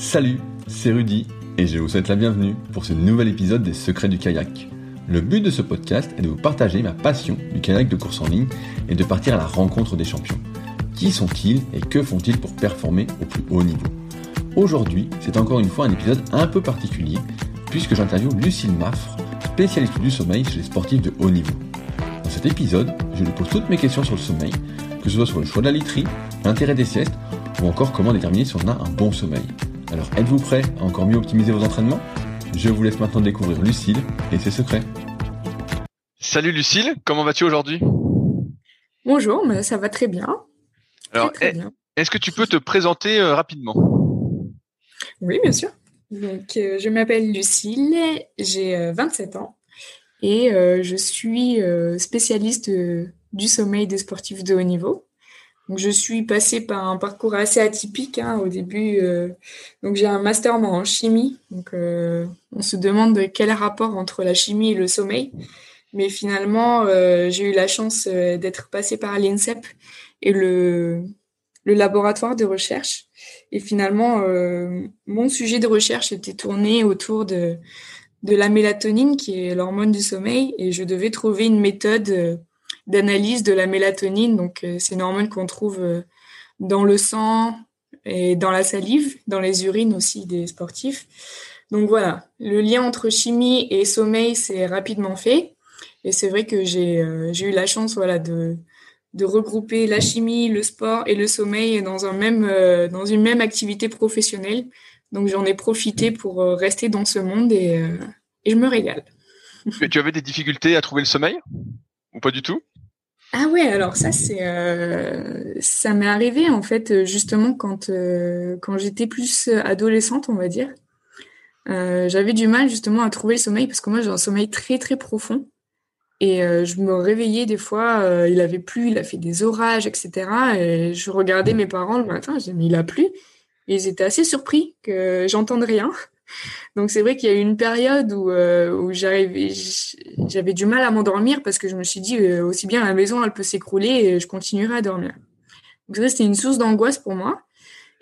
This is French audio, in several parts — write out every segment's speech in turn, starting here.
Salut, c'est Rudy et je vous souhaite la bienvenue pour ce nouvel épisode des Secrets du kayak. Le but de ce podcast est de vous partager ma passion du kayak de course en ligne et de partir à la rencontre des champions. Qui sont-ils et que font-ils pour performer au plus haut niveau? Aujourd'hui, c'est encore une fois un épisode un peu particulier puisque j'interviewe Lucille Maffre, spécialiste du sommeil chez les sportifs de haut niveau. Dans cet épisode, je lui pose toutes mes questions sur le sommeil, que ce soit sur le choix de la literie, l'intérêt des siestes ou encore comment déterminer si on a un bon sommeil. Alors êtes-vous prêt à encore mieux optimiser vos entraînements? Je vous laisse maintenant découvrir Lucille et ses secrets. Salut Lucille, comment vas-tu aujourd'hui? Bonjour, mais ça va très bien. Alors, très, très bien. est-ce que tu peux te présenter euh, rapidement? Oui, bien sûr. Donc, euh, je m'appelle Lucille, j'ai euh, 27 ans et euh, je suis euh, spécialiste euh, du sommeil des sportifs de haut niveau. Je suis passée par un parcours assez atypique hein, au début. euh, donc, j'ai un master en chimie. Donc, euh, on se demande quel rapport entre la chimie et le sommeil. Mais finalement, euh, j'ai eu la chance d'être passée par l'INSEP et le, le laboratoire de recherche. Et finalement, mon sujet de recherche était tourné autour de, de la mélatonine, qui est l'hormone du sommeil, et je devais trouver une méthode d'analyse de la mélatonine. Donc, euh, c'est une hormone qu'on trouve euh, dans le sang et dans la salive, dans les urines aussi des sportifs. Donc voilà, le lien entre chimie et sommeil s'est rapidement fait. Et c'est vrai que j'ai euh, eu la chance voilà, de, de regrouper la chimie, le sport et le sommeil dans, un même, euh, dans une même activité professionnelle. Donc j'en ai profité pour euh, rester dans ce monde et, et je me régale. Tu tu avais des difficultés à trouver le sommeil? Ou pas du tout? Ah ouais, alors ça c'est euh, ça m'est arrivé en fait justement quand euh, quand j'étais plus adolescente, on va dire. Euh, j'avais du mal justement à trouver le sommeil parce que moi j'ai un sommeil très très profond et euh, je me réveillais des fois, euh, il avait plu, il a fait des orages, etc. Et je regardais mes parents le matin, je disais mais il a plu et ils étaient assez surpris que j'entende rien. Donc c'est vrai qu'il y a eu une période où, euh, j'avais du mal à m'endormir parce que je me suis dit euh, aussi bien la maison elle peut s'écrouler et je continuerai à dormir. Donc vrai, c'était une source d'angoisse pour moi.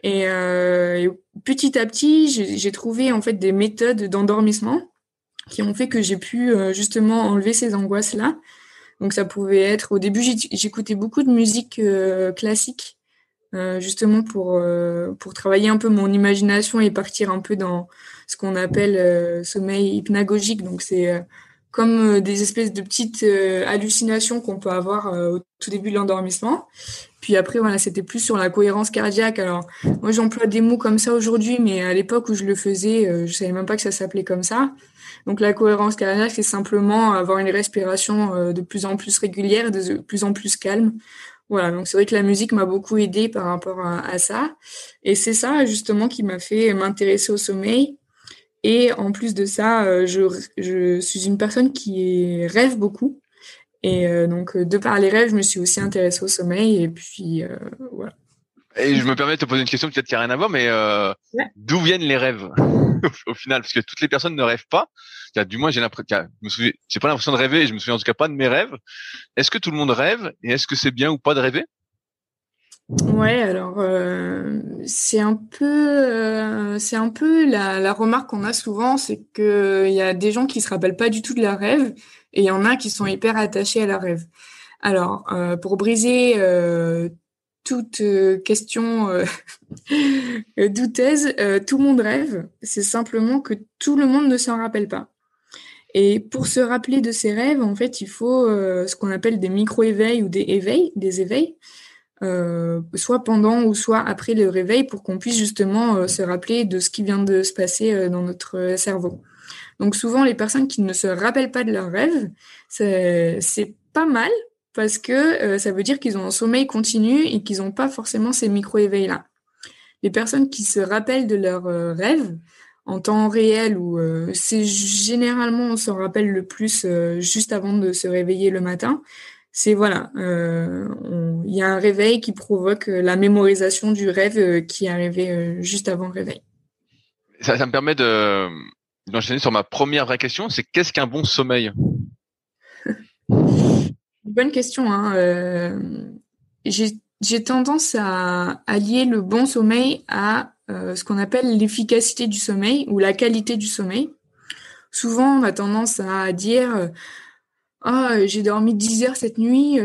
Et, euh, et petit à petit, j'ai trouvé en fait des méthodes d'endormissement qui ont fait que j'ai pu justement enlever ces angoisses-là. Donc ça pouvait être au début j'éc- j'écoutais beaucoup de musique classique justement pour pour travailler un peu mon imagination et partir un peu dans ce qu'on appelle euh, sommeil hypnagogique. Donc c'est euh, comme euh, des espèces de petites hallucinations qu'on peut avoir au tout début de l'endormissement. Puis après voilà, c'était plus sur la cohérence cardiaque. Alors moi j'emploie des mots comme ça aujourd'hui, mais à l'époque où je le faisais, je savais même pas que ça s'appelait comme ça. Donc la cohérence cardiaque, c'est simplement avoir une respiration de plus en plus régulière, de plus en plus calme. Voilà, donc c'est vrai que la musique m'a beaucoup aidé par rapport à, à ça. Et c'est ça justement qui m'a fait m'intéresser au sommeil. Et en plus de ça, euh, je, je suis une personne qui rêve beaucoup. Et euh, donc, euh, de par les rêves, je me suis aussi intéressée au sommeil. Et puis, euh, voilà. Et je me permets de te poser une question peut-être qui n'a rien à voir, mais euh, Ouais. d'où viennent les rêves au final? Parce que toutes les personnes ne rêvent pas. Du moins, j'ai l'impression, j'ai pas l'impression de rêver. et Je me souviens en tout cas pas de mes rêves. Est-ce que tout le monde rêve Et est-ce que c'est bien ou pas de rêver? Ouais, alors euh, c'est un peu, euh, c'est un peu la, la remarque qu'on a souvent, c'est que il y a des gens qui se rappellent pas du tout de leurs rêves et il y en a qui sont hyper attachés à leurs rêves. Alors, euh, pour briser euh, toute euh, question euh, douteuse, euh, tout le monde rêve. C'est simplement que tout le monde ne s'en rappelle pas. Et pour se rappeler de ses rêves, en fait, il faut euh, ce qu'on appelle des micro-éveils ou des éveils, des éveils euh, soit pendant ou soit après le réveil pour qu'on puisse justement euh, se rappeler de ce qui vient de se passer euh, dans notre cerveau. Donc souvent les personnes qui ne se rappellent pas de leurs rêves, c'est pas mal parce que ça veut dire qu'ils ont un sommeil continu et qu'ils n'ont pas forcément ces micro-éveils-là. Les personnes qui se rappellent de leurs rêves en temps réel ou c'est généralement on s'en rappelle le plus juste avant de se réveiller le matin, c'est voilà, euh, il y a un réveil qui provoque euh, la mémorisation du rêve euh, qui est arrivé juste avant le réveil. ça, ça me permet de d'enchaîner sur ma première vraie question. C'est qu'est-ce qu'un bon sommeil? Bonne question. Hein. euh, j'ai j'ai tendance à, à lier le bon sommeil à ce qu'on appelle l'efficacité du sommeil ou la qualité du sommeil. Souvent, on a tendance à dire Ah, j'ai dormi 10 heures cette nuit,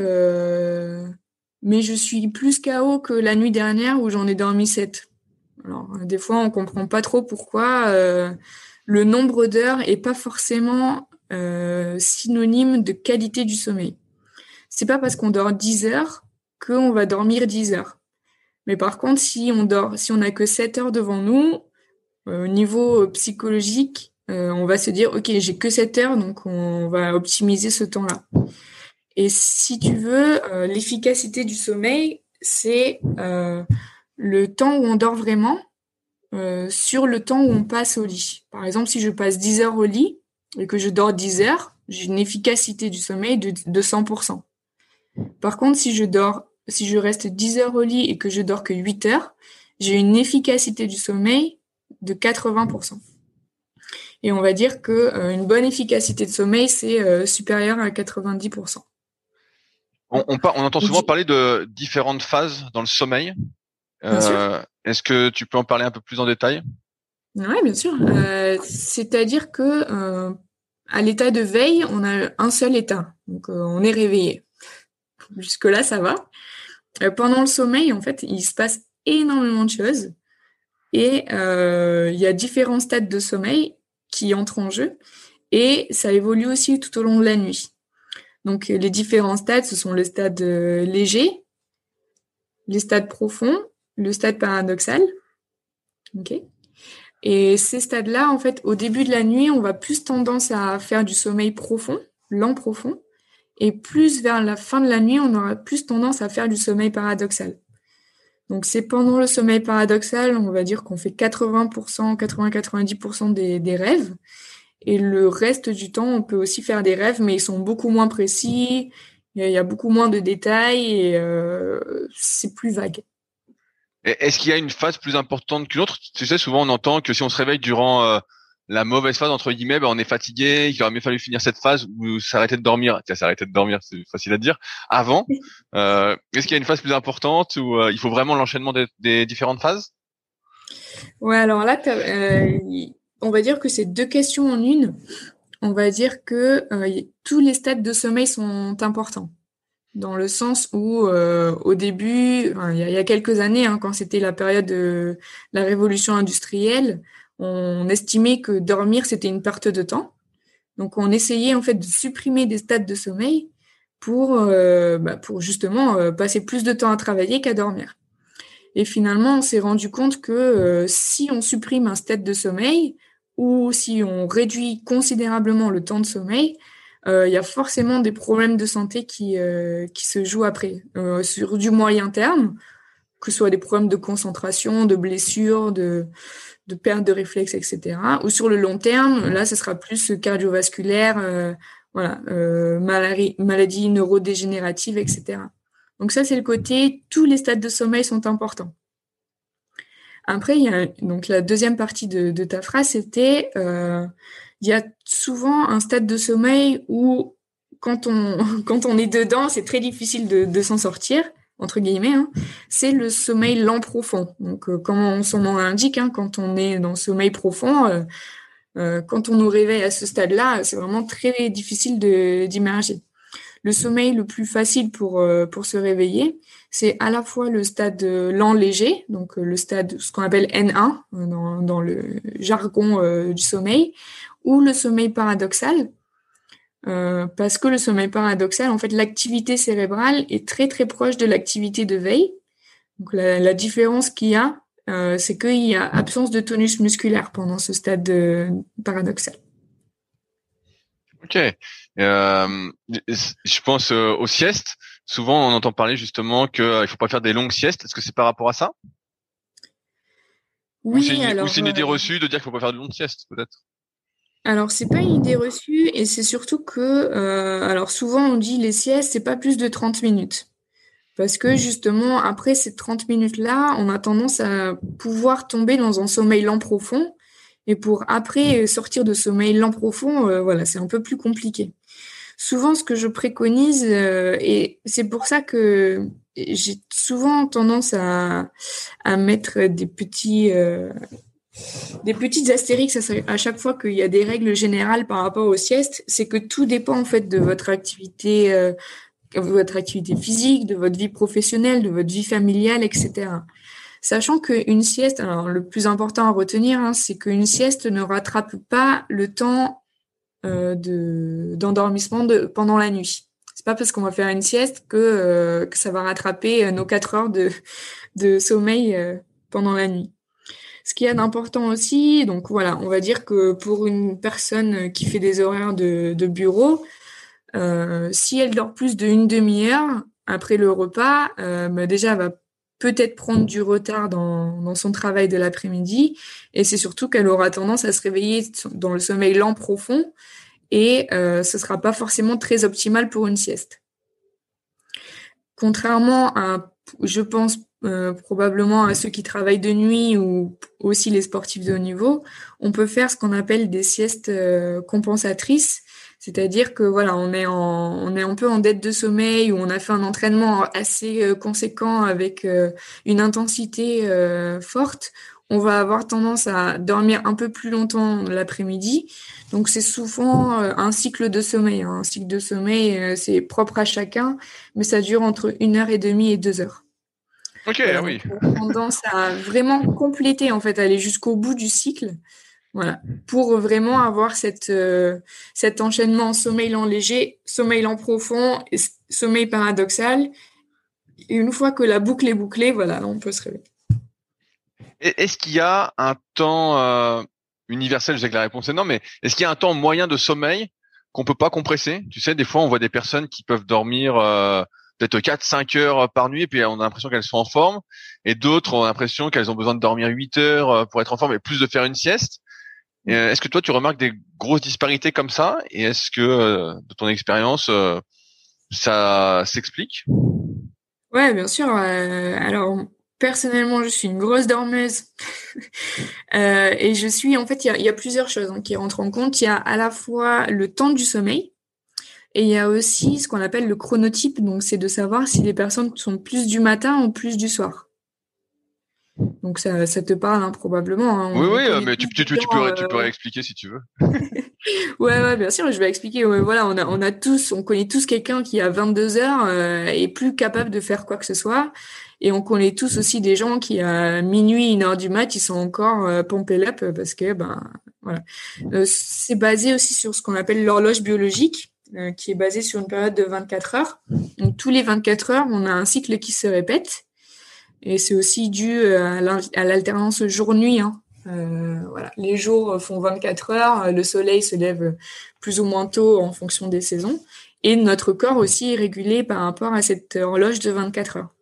mais je suis plus KO que la nuit dernière où j'en ai dormi 7. Alors, des fois, on comprend pas trop pourquoi le nombre d'heures est pas forcément synonyme de qualité du sommeil. C'est pas parce qu'on dort 10 heures qu'on va dormir 10 heures. Mais par contre, si on dort, si on n'a que 7 heures devant nous, euh, au niveau psychologique, euh, on va se dire, OK, j'ai que 7 heures, donc on va optimiser ce temps-là. Et si tu veux, euh, l'efficacité du sommeil, c'est le temps où on dort vraiment sur le temps où on passe au lit. Par exemple, si je passe 10 heures au lit et que je dors 10 heures, j'ai une efficacité du sommeil de, de 100%. Par contre, si je dors, si je reste 10 heures au lit et que je dors que 8 heures, j'ai une efficacité du sommeil de 80%. Et on va dire que euh, une bonne efficacité de sommeil, c'est euh, supérieur à 90%. On, on, on, entend souvent parler de différentes phases dans le sommeil. Euh, Est-ce que tu peux en parler un peu plus en détail? Oui, bien sûr. Euh, c'est-à-dire que à l'état de veille, on a un seul état. Donc, on est réveillé. Jusque-là, ça va. Pendant le sommeil, en fait, il se passe énormément de choses. Et il y a différents stades de sommeil qui entrent en jeu. Et ça évolue aussi tout au long de la nuit. Donc, les différents stades, ce sont le stade euh, léger, les stades profonds, le stade paradoxal. Et ces stades-là, en fait, au début de la nuit, on va plus tendance à faire du sommeil profond, lent profond. Et plus vers la fin de la nuit, on aura plus tendance à faire du sommeil paradoxal. Donc c'est pendant le sommeil paradoxal, on va dire qu'on fait 80%, 80-90% des, rêves. Et le reste du temps, on peut aussi faire des rêves, mais ils sont beaucoup moins précis, il y a beaucoup moins de détails et euh, c'est plus vague. Est-ce qu'il y a une phase plus importante qu'une autre? Tu sais, souvent on entend que si on se réveille durant euh, la mauvaise phase entre guillemets, ben, on est fatigué, il aurait mieux fallu finir cette phase ou s'arrêter de dormir. Tiens, s'arrêter de dormir, c'est facile à dire. Avant, euh, est-ce qu'il y a une phase plus importante ou euh, il faut vraiment l'enchaînement des, différentes phases? Ouais, alors là, euh, on va dire que c'est deux questions en une. On va dire que tous les stades de sommeil sont importants dans le sens où au début, il y, a, quelques années, hein, quand c'était la période de la révolution industrielle, on estimait que dormir, c'était une perte de temps. Donc, on essayait en fait de supprimer des stades de sommeil pour, euh, bah, justement euh, passer plus de temps à travailler qu'à dormir. Et finalement, on s'est rendu compte que euh, si on supprime un stade de sommeil ou si on réduit considérablement le temps de sommeil, il y a forcément des problèmes de santé qui, qui se jouent après. sur du moyen terme, que ce soit des problèmes de concentration, de blessures, de, de perte de réflexes, etc. Ou sur le long terme, là, ce sera plus cardiovasculaire, euh, voilà, euh, maladie, maladie neurodégénérative, etc. Donc ça, c'est le côté, tous les stades de sommeil sont importants. Après, il y a donc la deuxième partie de, ta phrase, c'était euh, il y a souvent un stade de sommeil où quand on quand on est dedans, c'est très difficile de, de s'en sortir entre guillemets, hein, c'est le sommeil lent profond. Donc, euh, comme son nom l'indique, hein, quand on est dans le sommeil profond, euh, euh, quand on nous réveille à ce stade-là, c'est vraiment très difficile d'immerger. Le sommeil le plus facile pour, se réveiller, c'est à la fois le stade lent léger, donc le stade, ce qu'on appelle N1 dans, dans le jargon du sommeil, ou le sommeil paradoxal, euh, parce que le sommeil paradoxal, en fait, l'activité cérébrale est très très proche de l'activité de veille. Donc la, différence qu'il y a, euh, c'est qu'il y a absence de tonus musculaire pendant ce stade de, paradoxal. Ok. Euh, je pense aux siestes. Souvent, on entend parler justement qu'il ne faut pas faire des longues siestes. Est-ce que c'est par rapport à ça? Oui. Ou c'est une, idée reçue de dire qu'il ne faut pas faire de longues siestes, peut-être? Alors c'est pas une idée reçue et c'est surtout que euh, alors souvent on dit les siestes c'est pas plus de 30 minutes parce que justement après ces 30 minutes là on a tendance à pouvoir tomber dans un sommeil lent profond et pour après sortir de sommeil lent profond euh, voilà c'est un peu plus compliqué. Souvent ce que je préconise euh, et c'est pour ça que j'ai souvent tendance à, à mettre des petits des petites astérix à chaque fois qu'il y a des règles générales par rapport aux siestes, c'est que tout dépend en fait de votre activité, euh, votre activité physique, de votre vie professionnelle, de votre vie familiale, etc. Sachant qu'une sieste, alors le plus important à retenir, hein, c'est qu'une sieste ne rattrape pas le temps euh, de d'endormissement de, pendant la nuit. C'est pas parce qu'on va faire une sieste que, euh, ça va rattraper nos quatre heures de sommeil pendant la nuit. Ce qui est d'important aussi, donc voilà, on va dire que pour une personne qui fait des horaires de, bureau, euh, si elle dort plus d'une demi-heure après le repas, euh, bah déjà elle va peut-être prendre du retard dans, son travail de l'après-midi, et c'est surtout qu'elle aura tendance à se réveiller dans le sommeil lent profond, et euh, ce sera pas forcément très optimal pour une sieste. Contrairement à, je pense, euh, probablement à ceux qui travaillent de nuit ou aussi les sportifs de haut niveau, on peut faire ce qu'on appelle des siestes euh, compensatrices. C'est-à-dire que voilà, on est en, on est un peu en dette de sommeil ou on a fait un entraînement assez euh, conséquent avec une intensité forte. On va avoir tendance à dormir un peu plus longtemps l'après-midi. Donc c'est souvent un cycle de sommeil. Hein. Un cycle de sommeil, c'est propre à chacun, mais ça dure entre une heure et demie et deux heures. Ok, ah oui. Tendance à vraiment compléter, en fait, aller jusqu'au bout du cycle. Voilà, pour vraiment avoir cette, euh, cet enchaînement sommeil lent léger, sommeil lent profond, et sommeil paradoxal. Et une fois que la boucle est bouclée, voilà, on peut se réveiller. Est-ce qu'il y a un temps euh, universel? Je sais que la réponse est non, mais est-ce qu'il y a un temps moyen de sommeil qu'on peut pas compresser? Tu sais, des fois, on voit des personnes qui peuvent dormir euh, peut-être 4 5 heures par nuit et puis on a l'impression qu'elles sont en forme et d'autres ont l'impression qu'elles ont besoin de dormir 8 heures euh, pour être en forme et plus de faire une sieste. Euh, est-ce que toi tu remarques des grosses disparités comme ça? Et est-ce que euh, de ton expérience ça s'explique? Ouais, bien sûr. alors personnellement, je suis une grosse dormeuse et je suis en fait il y a, plusieurs choses hein, qui rentrent en compte. Il y a à la fois le temps du sommeil et il y a aussi ce qu'on appelle le chronotype, donc c'est de savoir si les personnes sont plus du matin ou plus du soir. Donc ça, ça te parle hein, probablement. Hein. Oui, oui, mais tu, tu, tu, pourrais, tu pourrais expliquer si tu veux. ouais, ouais, bien sûr, je vais expliquer. voilà, on a, on a tous, on connaît tous quelqu'un qui à 22 heures euh, est plus capable de faire quoi que ce soit. Et on connaît tous aussi des gens qui à minuit, une heure du mat, ils sont encore euh, pompés up parce que ben voilà. Euh, c'est basé aussi sur ce qu'on appelle l'horloge biologique. Euh, qui est basé sur une période de 24 heures. Donc tous les 24 heures, on a un cycle qui se répète. Et c'est aussi dû euh, à l'alternance jour-nuit. Hein. Euh, voilà. Les jours font 24 heures, le soleil se lève plus ou moins tôt en fonction des saisons. Et notre corps aussi est régulé par rapport à cette horloge de 24 heures.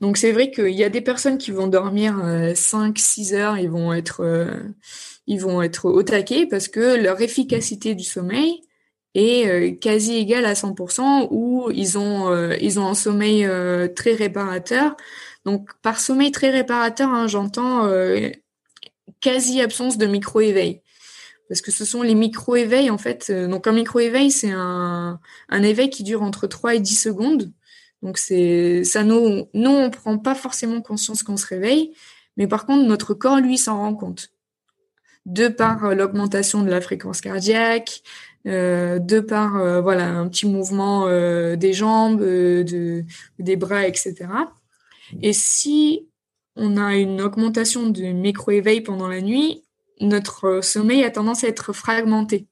Donc c'est vrai qu'il y a des personnes qui vont dormir 5-6 heures, ils vont être, ils vont être au taquet parce que leur efficacité du sommeil est euh, quasi égal à 100% ou ils ont euh, ils ont un sommeil euh, très réparateur. Donc par sommeil très réparateur, hein, j'entends quasi absence de micro-éveil. Parce que ce sont les micro-éveils en fait. Donc un micro-éveil, c'est un, un éveil qui dure entre 3 et 10 secondes. Donc c'est ça nous nous on prend pas forcément conscience qu'on se réveille, mais par contre notre corps lui s'en rend compte. De par l'augmentation de la fréquence cardiaque, de par euh, voilà un petit mouvement euh, des jambes, de, des bras, etc. Et si on a une augmentation de micro-éveil pendant la nuit, notre sommeil a tendance à être fragmenté.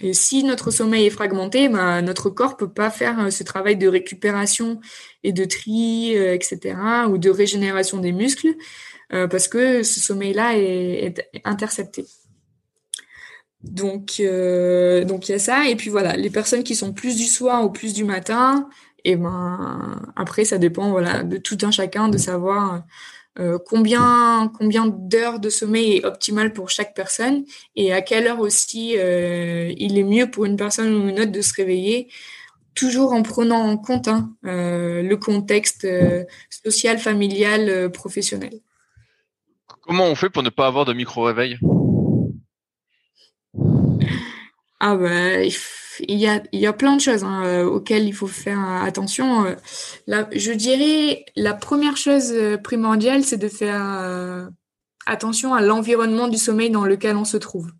Et si notre sommeil est fragmenté, bah, notre corps peut pas faire ce travail de récupération et de tri, etc., ou de régénération des muscles, parce que ce sommeil-là est intercepté. Donc, euh, donc il y a ça. Et puis voilà, les personnes qui sont plus du soir ou plus du matin, et ben après ça dépend voilà de tout un chacun de savoir euh, combien combien d'heures de sommeil est optimal pour chaque personne et à quelle heure aussi euh, il est mieux pour une personne ou une autre de se réveiller. Toujours en prenant en compte hein, le contexte social, familial, professionnel. Comment on fait pour ne pas avoir de micro-réveil? Ah bah, il y a, y a plein de choses hein, euh, auxquelles il faut faire attention. Euh, je dirais la première chose euh, primordiale, c'est de faire attention à l'environnement du sommeil dans lequel on se trouve.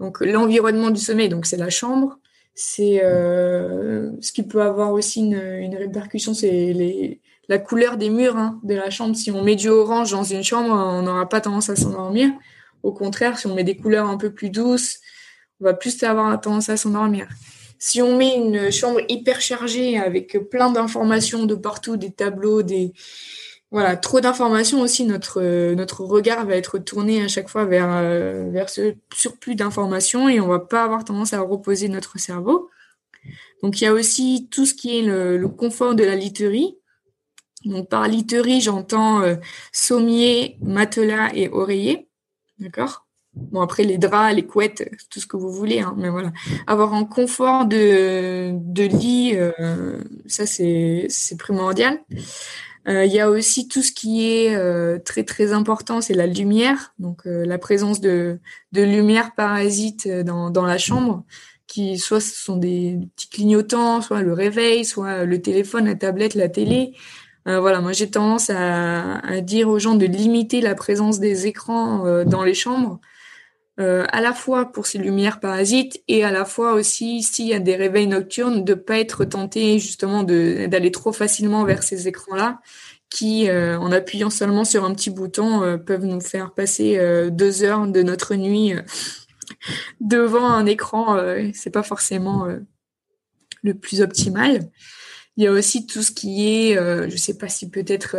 Donc l'environnement du sommeil, donc c'est la chambre. C'est ce qui peut avoir aussi une, une répercussion, c'est la couleur des murs hein, de la chambre. Si on met du orange dans une chambre, on n'aura pas tendance à s'endormir. Au contraire, si on met des couleurs un peu plus douces, on va plus avoir tendance à s'endormir. Si on met une chambre hyper chargée avec plein d'informations de partout, des tableaux, des voilà, trop d'informations aussi, notre notre regard va être tourné à chaque fois vers euh, vers ce surplus d'informations et on va pas avoir tendance à reposer notre cerveau. Donc il y a aussi tout ce qui est le, confort de la literie. Donc par literie, j'entends euh, sommier, matelas et oreiller. D'accord? Bon, après, les draps, les couettes, tout ce que vous voulez, hein, mais voilà. Avoir un confort de, de lit, euh, ça, c'est primordial. Euh, il y a aussi tout ce qui est euh, très, très important, c'est la lumière. Donc, la présence de, de lumière parasite dans, dans la chambre, qui soit ce sont des petits clignotants, soit le réveil, soit le téléphone, la tablette, la télé. voilà, moi j'ai tendance à, à, dire aux gens de limiter la présence des écrans dans les chambres euh, à la fois pour ces lumières parasites et à la fois aussi s'il y a des réveils nocturnes de pas être tenté justement d'aller trop facilement vers ces écrans-là qui, euh, en appuyant seulement sur un petit bouton, euh, peuvent nous faire passer deux heures de notre nuit devant un écran. c'est pas forcément le plus optimal. Il y a aussi tout ce qui est, je sais pas si peut-être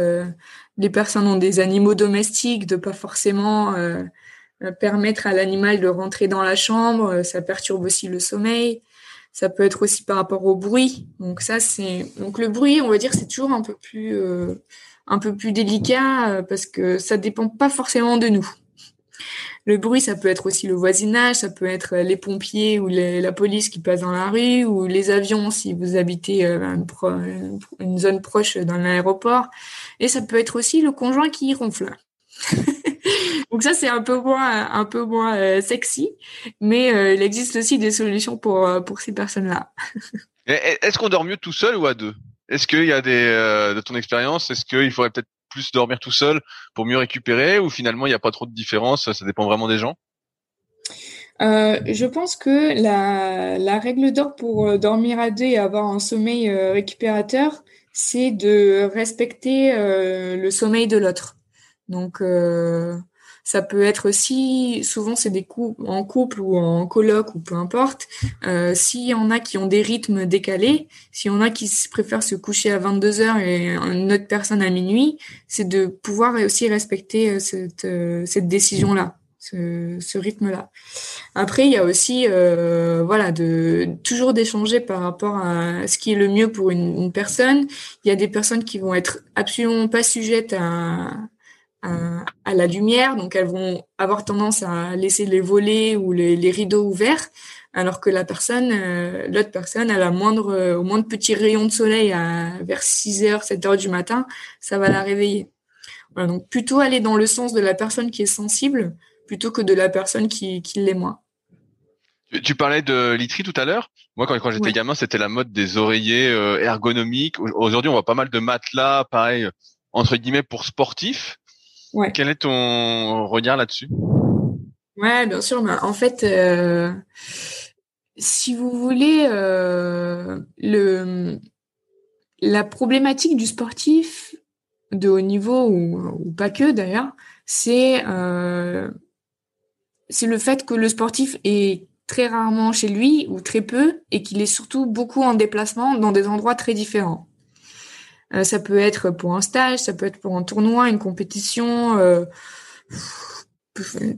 les personnes ont des animaux domestiques, de pas forcément euh, permettre à l'animal de rentrer dans la chambre, euh, ça perturbe aussi le sommeil. Ça peut être aussi par rapport au bruit. Donc ça c'est donc le bruit, on va dire c'est toujours un peu plus euh, un peu plus délicat parce que ça dépend pas forcément de nous. Le bruit, ça peut être aussi le voisinage, ça peut être les pompiers ou la police qui passent dans la rue, ou les avions si vous habitez une, une zone proche d'un aéroport. Et ça peut être aussi le conjoint qui ronfle. Donc ça, c'est un peu moins, un peu moins euh, sexy, mais euh, il existe aussi des solutions pour euh, pour ces personnes-là. est-ce qu'on dort mieux tout seul ou à deux? Est-ce qu'il y a des, de ton expérience, est-ce qu'il faudrait peut-être plus dormir tout seul pour mieux récupérer, ou finalement il n'y a pas trop de différence Ça dépend vraiment des gens? je pense que la, la règle d'or pour dormir à deux et avoir un sommeil récupérateur, c'est de respecter le sommeil de l'autre. Donc, euh, ça peut être aussi, souvent c'est des coups en couple ou en coloc ou peu importe. Euh, S'il y en a qui ont des rythmes décalés, s'il y en a qui préfèrent se coucher à 22 heures et une autre personne à minuit, c'est de pouvoir aussi respecter euh, cette, euh, cette décision-là. Ce, ce rythme-là. Après, il y a aussi, euh, voilà, de toujours d'échanger par rapport à ce qui est le mieux pour une, une, personne. Il y a des personnes qui vont être absolument pas sujettes à, à, la lumière, donc elles vont avoir tendance à laisser les volets ou les, rideaux ouverts, alors que la personne, euh, l'autre personne, elle a moindre, euh, au moindre petit rayon de soleil à, vers 6 heures, 7 heures du matin, ça va la réveiller. Voilà, donc plutôt aller dans le sens de la personne qui est sensible plutôt que de la personne qui, qui l'est moins. Tu parlais de literie tout à l'heure. Moi, quand, quand j'étais gamin, c'était la mode des oreillers euh, ergonomiques. Aujourd'hui, on voit pas mal de matelas, pareil, entre guillemets, pour sportifs. Quel est ton regard là-dessus? Ouais, bien sûr. Mais en fait, euh, si vous voulez, euh, le, la problématique du sportif de haut niveau, ou, pas que d'ailleurs, c'est euh, c'est le fait que le sportif est très rarement chez lui ou très peu et qu'il est surtout beaucoup en déplacement dans des endroits très différents. Euh, ça peut être pour un stage, ça peut être pour un tournoi, une compétition. Euh,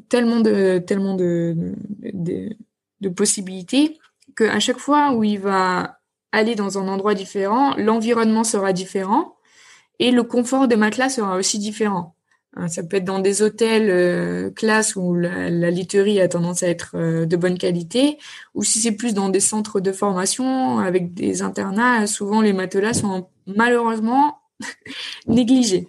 tellement de tellement de, de, de possibilités qu'à chaque fois où il va aller dans un endroit différent, l'environnement sera différent et le confort de matelas sera aussi différent. Hein, ça peut être dans des hôtels euh, classes où la, la, literie a tendance à être euh, de bonne qualité, ou si c'est plus dans des centres de formation avec des internats, souvent les matelas sont malheureusement négligés.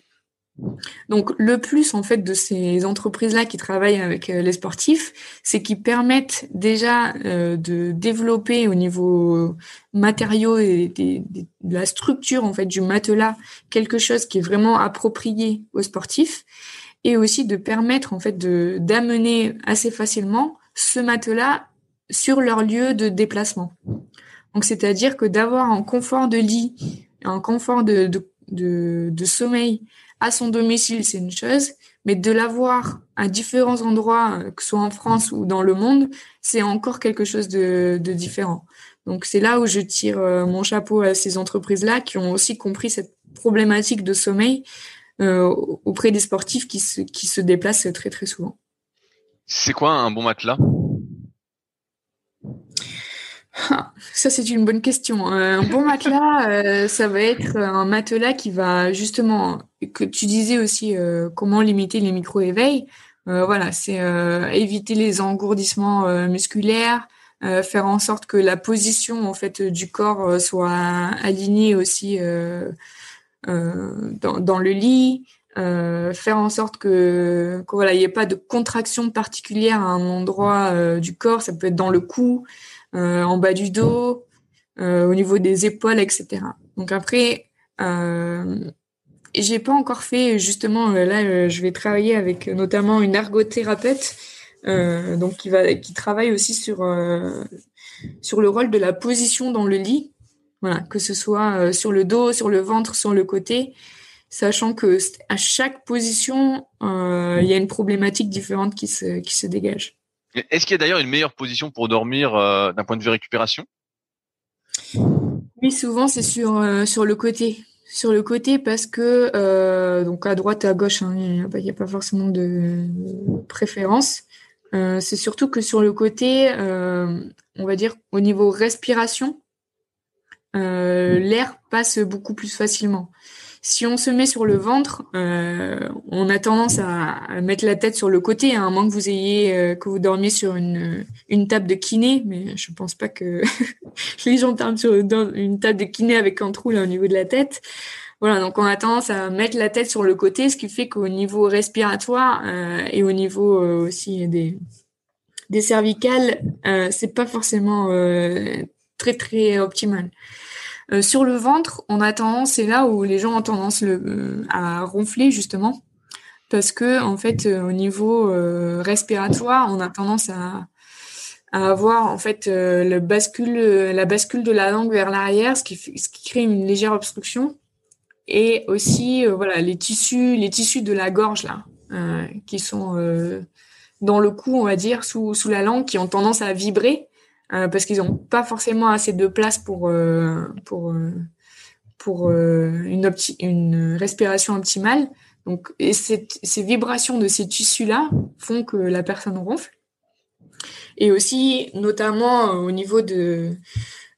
Donc le plus en fait de ces entreprises-là qui travaillent avec euh, les sportifs, c'est qu'ils permettent déjà euh, de développer au niveau matériaux et de la structure en fait du matelas quelque chose qui est vraiment approprié aux sportifs et aussi de permettre en fait d'amener assez facilement ce matelas sur leur lieu de déplacement. Donc c'est-à-dire que d'avoir un confort de lit, un confort de, sommeil à son domicile, c'est une chose, mais de l'avoir à différents endroits, euh, que ce soit en France ou dans le monde, c'est encore quelque chose de, différent. Donc c'est là où je tire euh, mon chapeau à ces entreprises-là qui ont aussi compris cette problématique de sommeil euh, auprès des sportifs qui se, se déplacent très très souvent. C'est quoi un bon matelas? ça, c'est une bonne question. Un bon matelas, euh, ça va être un matelas qui va justement, que tu disais aussi, euh, comment limiter les micro-éveils. Euh, voilà, c'est éviter les engourdissements musculaires, faire en sorte que la position du corps soit alignée aussi dans, le lit. faire en sorte que, il n'y ait pas de contraction particulière à un endroit du corps. Ça peut être dans le cou, en bas du dos, euh, au niveau des épaules, etc. Donc après, euh, j'ai pas encore fait justement là, je vais travailler avec notamment une ergothérapeute, donc qui va, qui travaille aussi sur le rôle de la position dans le lit, que ce soit sur le dos, sur le ventre, sur le côté, sachant que à chaque position, il y a une problématique différente qui se dégage. Est-ce qu'il y a d'ailleurs une meilleure position pour dormir euh, d'un point de vue récupération? Oui, souvent c'est sur euh, sur le côté, sur le côté parce que euh, donc à droite à gauche, hein, il n'y a, pas forcément de préférence. c'est surtout que sur le côté, on va dire au niveau respiration, l'air passe beaucoup plus facilement. Si on se met sur le ventre, euh, on a tendance à, mettre la tête sur le côté, hein, à moins que vous ayez euh, que vous dormiez sur une, une table de kiné, mais je pense pas que les gens dorment sur une table de kiné avec un trou là au niveau de la tête. Voilà, donc on a tendance à mettre la tête sur le côté, ce qui fait qu'au niveau respiratoire euh, et au niveau aussi des des cervicales, c'est pas forcément très très optimal. Euh, sur le ventre, on a tendance, c'est là où les gens ont tendance euh, à ronfler justement, parce que en fait, euh, au niveau respiratoire, on a tendance à, avoir en fait la bascule de la langue vers l'arrière, ce qui, ce crée une légère obstruction, et aussi voilà les tissus, les tissus de la gorge là, qui sont dans le cou, on va dire, sous, sous la langue, qui ont tendance à vibrer euh, parce qu'ils n'ont pas forcément assez de place pour euh, pour euh, pour une, respiration optimale. Donc, et ces vibrations de ces tissus-là font que la personne ronfle. Et aussi, notamment au niveau de,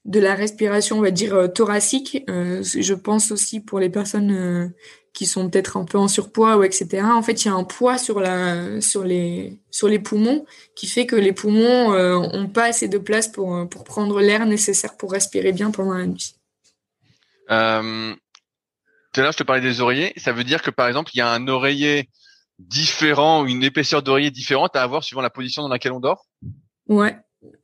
de la respiration, on va dire thoracique, je pense aussi pour les personnes qui sont peut-être un peu en surpoids ou etc. En fait, il y a un poids sur la sur les sur les poumons qui fait que les poumons euh, ont pas assez de place pour pour prendre l'air nécessaire pour respirer bien pendant la nuit. Euh, tout à l'heure, je te parlais des oreillers. Ça veut dire que par exemple, il y a un oreiller différent une épaisseur d'oreiller différente à avoir suivant la position dans laquelle on dort? Ouais.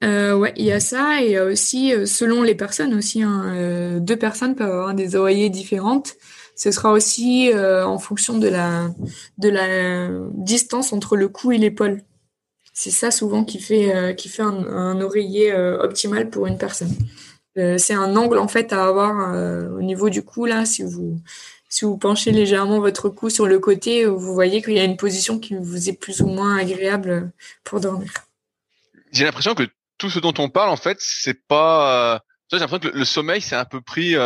Euh, ouais, il y a ça et il y a aussi, euh, selon les personnes aussi, hein, euh, deux personnes peuvent avoir des oreillers différentes. Ce sera aussi euh, en fonction de la, de la distance entre le cou et l'épaule. C'est ça souvent qui fait, euh, qui fait un, oreiller euh, optimal pour une personne. c'est un angle en fait à avoir au niveau du cou là. Si vous, si vous penchez légèrement votre cou sur le côté, vous voyez qu'il y a une position qui vous est plus ou moins agréable pour dormir. J'ai l'impression que tout ce dont on parle en fait, c'est pas. j'ai l'impression que le, sommeil c'est un peu pris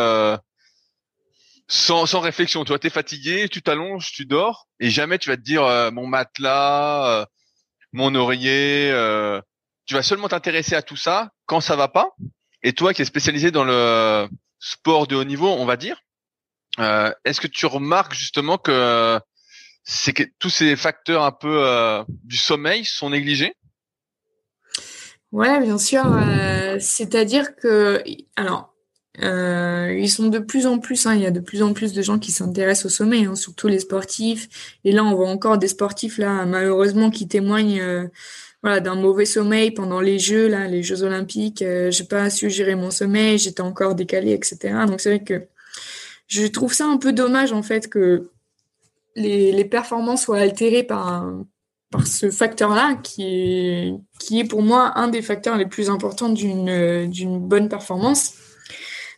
sans, sans réflexion. Toi, t'es fatigué, tu t'allonges, tu dors, et jamais tu vas te dire euh, mon matelas, euh, mon oreiller. Euh, tu vas seulement t'intéresser à tout ça quand ça va pas. Et toi, qui es spécialisé dans le sport de haut niveau, on va dire, est-ce que tu remarques justement que c'est que tous ces facteurs un peu du sommeil sont négligés? Ouais, bien sûr. C'est-à-dire que alors euh, ils sont de plus en plus, hein, il y a de plus en plus de gens qui s'intéressent au sommeil, hein, surtout les sportifs. Et là, on voit encore des sportifs là, malheureusement, qui témoignent euh, voilà, d'un mauvais sommeil pendant les Jeux, là, les Jeux Olympiques. Euh, j'ai pas su gérer mon sommeil, j'étais encore décalée, etc. Donc c'est vrai que je trouve ça un peu dommage en fait que les, performances soient altérées par par ce facteur-là qui est qui est pour moi un des facteurs les plus importants d'une bonne performance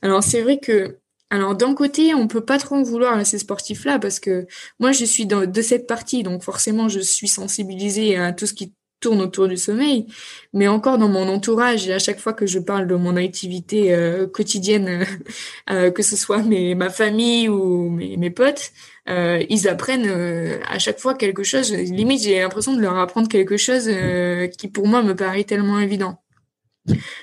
alors c'est vrai que alors d'un côté, on peut pas trop en vouloir à ces sportifs-là parce que moi je suis de cette partie, donc forcément je suis sensibilisée à tout ce qui tourne autour du sommeil, mais encore dans mon entourage et à chaque fois que je parle de mon activité euh, quotidienne, euh, que ce soit ma famille ou mes, potes, euh, ils apprennent à chaque fois quelque chose. Limite, j'ai l'impression de leur apprendre quelque chose qui pour moi me paraît tellement évident.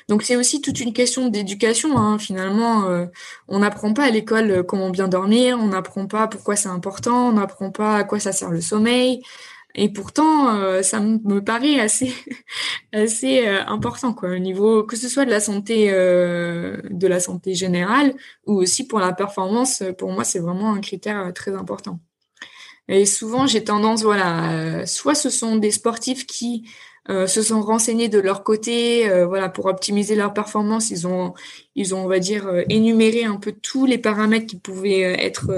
Donc c'est aussi toute une question d'éducation. Hein. Finalement, euh, on n'apprend pas à l'école euh, comment bien dormir, on n'apprend pas pourquoi c'est important, on n'apprend pas à quoi ça sert le sommeil. Et pourtant, euh, ça me paraît assez, important, quoi, au niveau que ce soit de la santé, de la santé générale ou aussi pour la performance. Pour moi, c'est vraiment un critère très important. Et souvent, j'ai tendance, voilà, soit ce sont des sportifs qui euh, se sont renseignés de leur côté, euh, voilà, pour optimiser leur performance. Ils ont, ils ont, on va dire, euh, énuméré un peu tous les paramètres qui pouvaient être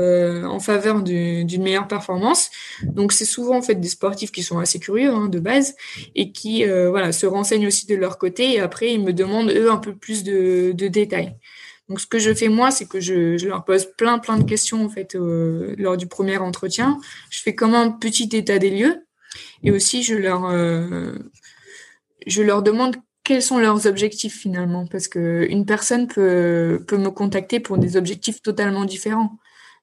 en faveur d'une meilleure performance. Donc, c'est souvent en fait des sportifs qui sont assez curieux hein, de base et qui, voilà, se renseignent aussi de leur côté. Et après, ils me demandent eux un peu plus de, de détails. Donc, ce que je fais moi, c'est que je, je, leur pose plein, plein de questions en fait lors du premier entretien. Je fais comme un petit état des lieux et aussi, je leur, euh, je leur demande quels sont leurs objectifs finalement, parce que une personne peut, me contacter pour des objectifs totalement différents.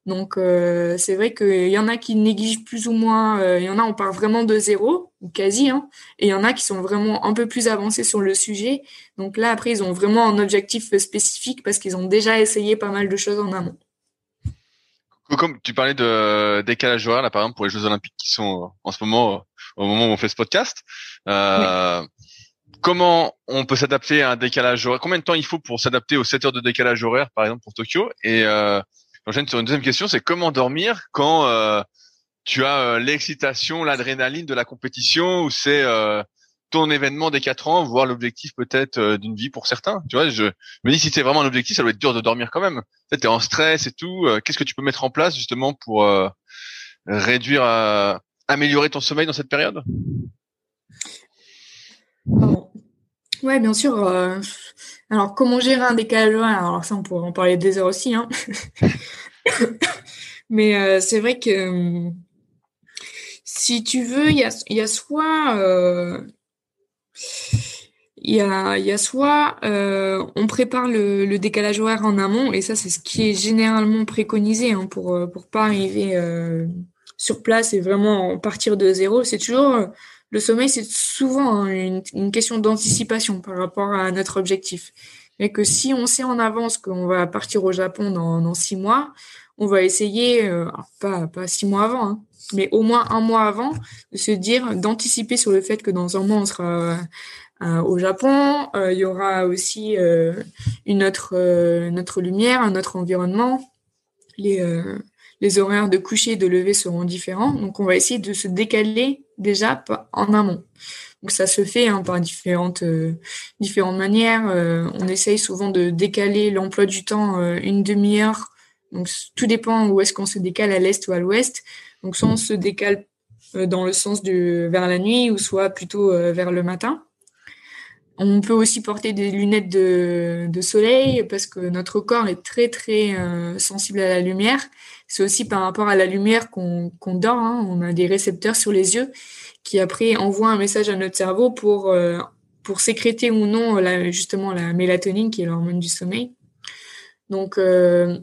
Donc euh, c'est vrai qu'il y en a qui négligent plus ou moins, euh, il y en a on part vraiment de zéro, ou quasi, hein, et il y en a qui sont vraiment un peu plus avancés sur le sujet. Donc là après ils ont vraiment un objectif spécifique parce qu'ils ont déjà essayé pas mal de choses en amont. Comme tu parlais de décalage horaire, là, par exemple, pour les Jeux Olympiques qui sont euh, en ce moment, euh, au moment où on fait ce podcast. Euh, Comment on peut s'adapter à un décalage horaire? Combien de temps il faut pour s'adapter aux 7 heures de décalage horaire, par exemple, pour Tokyo? Et euh, j'enchaîne sur une deuxième question, c'est comment dormir quand euh, tu as l'excitation, l'adrénaline de la compétition, ou c'est ton événement des quatre ans, voire l'objectif peut-être euh, d'une vie pour certains. Tu vois, je me dis si c'est vraiment un objectif, ça doit être dur de dormir quand même. Tu es en stress et tout. Euh, qu'est-ce que tu peux mettre en place justement pour euh, réduire, améliorer ton sommeil dans cette période? Ouais, bien sûr. alors, comment gérer un décalage Alors ça, on pourrait en parler des heures aussi. Hein. Mais c'est vrai que si tu veux, il y a, y a soit il y a, soit euh, on prépare le, décalage horaire en amont, et ça c'est ce qui est généralement préconisé hein, pour euh, pour pas arriver euh, sur place et vraiment partir de zéro. C'est toujours le sommeil, c'est souvent hein, une, question d'anticipation par rapport à notre objectif. Et que si on sait en avance qu'on va partir au Japon dans six mois, on va essayer, pas, pas six mois avant, hein, mais au moins un mois avant, de se dire, d'anticiper sur le fait que dans un mois, on sera euh, au Japon. Euh, il y aura aussi euh, une autre, lumière, un autre environnement. Les, horaires de coucher et de lever seront différents. Donc, on va essayer de se décaler déjà en amont. Donc, ça se fait hein, par différentes manières. on essaye souvent de décaler l'emploi du temps une demi-heure. Donc, tout dépend où est-ce qu'on se décale à l'est ou à l'ouest. Donc, soit on se décale dans le sens de vers la nuit ou soit plutôt vers le matin. On peut aussi porter des lunettes de, soleil parce que notre corps est très très euh, sensible à la lumière. C'est aussi par rapport à la lumière qu'on dort. Hein. On a des récepteurs sur les yeux qui après envoient un message à notre cerveau pour euh, pour sécréter ou non la, justement la mélatonine qui est l'hormone du sommeil. Donc euh,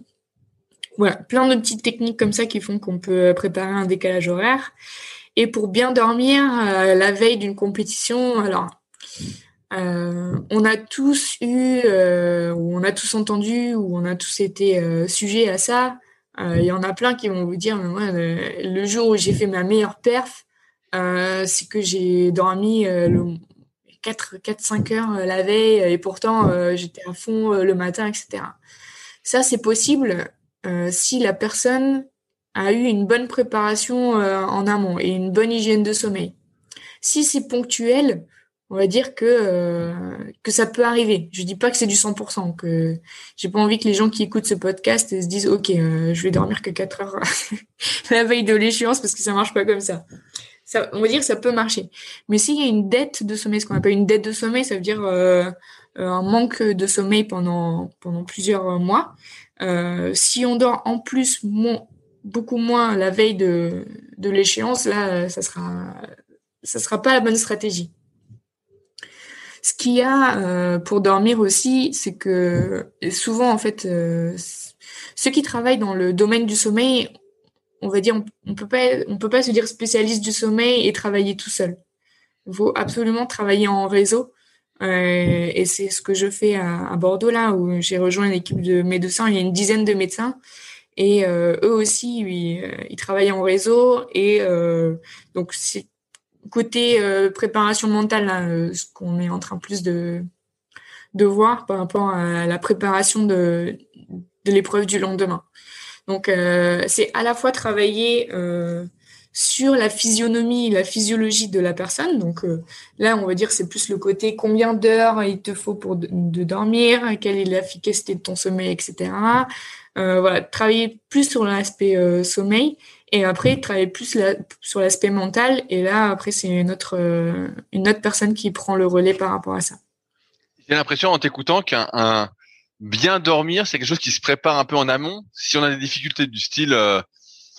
voilà, plein de petites techniques comme ça qui font qu'on peut préparer un décalage horaire. Et pour bien dormir la veille d'une compétition, alors euh, on a tous eu, euh, ou on a tous entendu, ou on a tous été euh, sujets à ça. Il y en a plein qui vont vous dire, mais le, jour où j'ai fait ma meilleure perf, c'est que j'ai dormi le 4-5 heures la veille et pourtant j'étais à fond le matin, etc. Ça, c'est possible si la personne a eu une bonne préparation en amont et une bonne hygiène de sommeil. Si c'est ponctuel, on va dire que euh, que ça peut arriver. Je dis pas que c'est du 100%, que j'ai pas envie que les gens qui écoutent ce podcast se disent OK, euh, je vais dormir que 4 heures la veille de l'échéance parce que ça marche pas comme ça. On va dire que ça peut marcher. Mais s'il y a une dette de sommeil, ce qu'on appelle une dette de sommeil, ça veut dire euh, un manque de sommeil pendant pendant plusieurs mois. Si on dort en plus beaucoup moins la veille de l'échéance, là, ça sera ça sera pas la bonne stratégie. Ce qu'il y a euh, pour dormir aussi, c'est que souvent, en fait, euh, ceux qui travaillent dans le domaine du sommeil, on va dire, on, peut peut pas se dire spécialiste du sommeil et travailler tout seul. Il faut absolument travailler en réseau. Euh, et c'est ce que je fais à, Bordeaux là, où j'ai rejoint une équipe de médecins. Il y a une dizaine de médecins et euh, eux aussi, ils, euh, ils, travaillent en réseau. Et donc c'est côté préparation mentale, ce qu'on est en train plus de, voir par rapport à la préparation de, l'épreuve du lendemain. Donc, c'est à la fois travailler sur la physionomie, la physiologie de la personne. Donc là, on va dire c'est plus le côté combien d'heures il te faut pour de, dormir, quelle est l'efficacité de ton sommeil, etc. voilà, travailler plus sur l'aspect sommeil et après, travailler plus sur l'aspect mental. Et là, après, c'est une autre, euh, une autre personne qui prend le relais par rapport à ça. J'ai l'impression en t'écoutant qu'un bien dormir, c'est quelque chose qui se prépare un peu en amont. Si on a des difficultés du style, euh,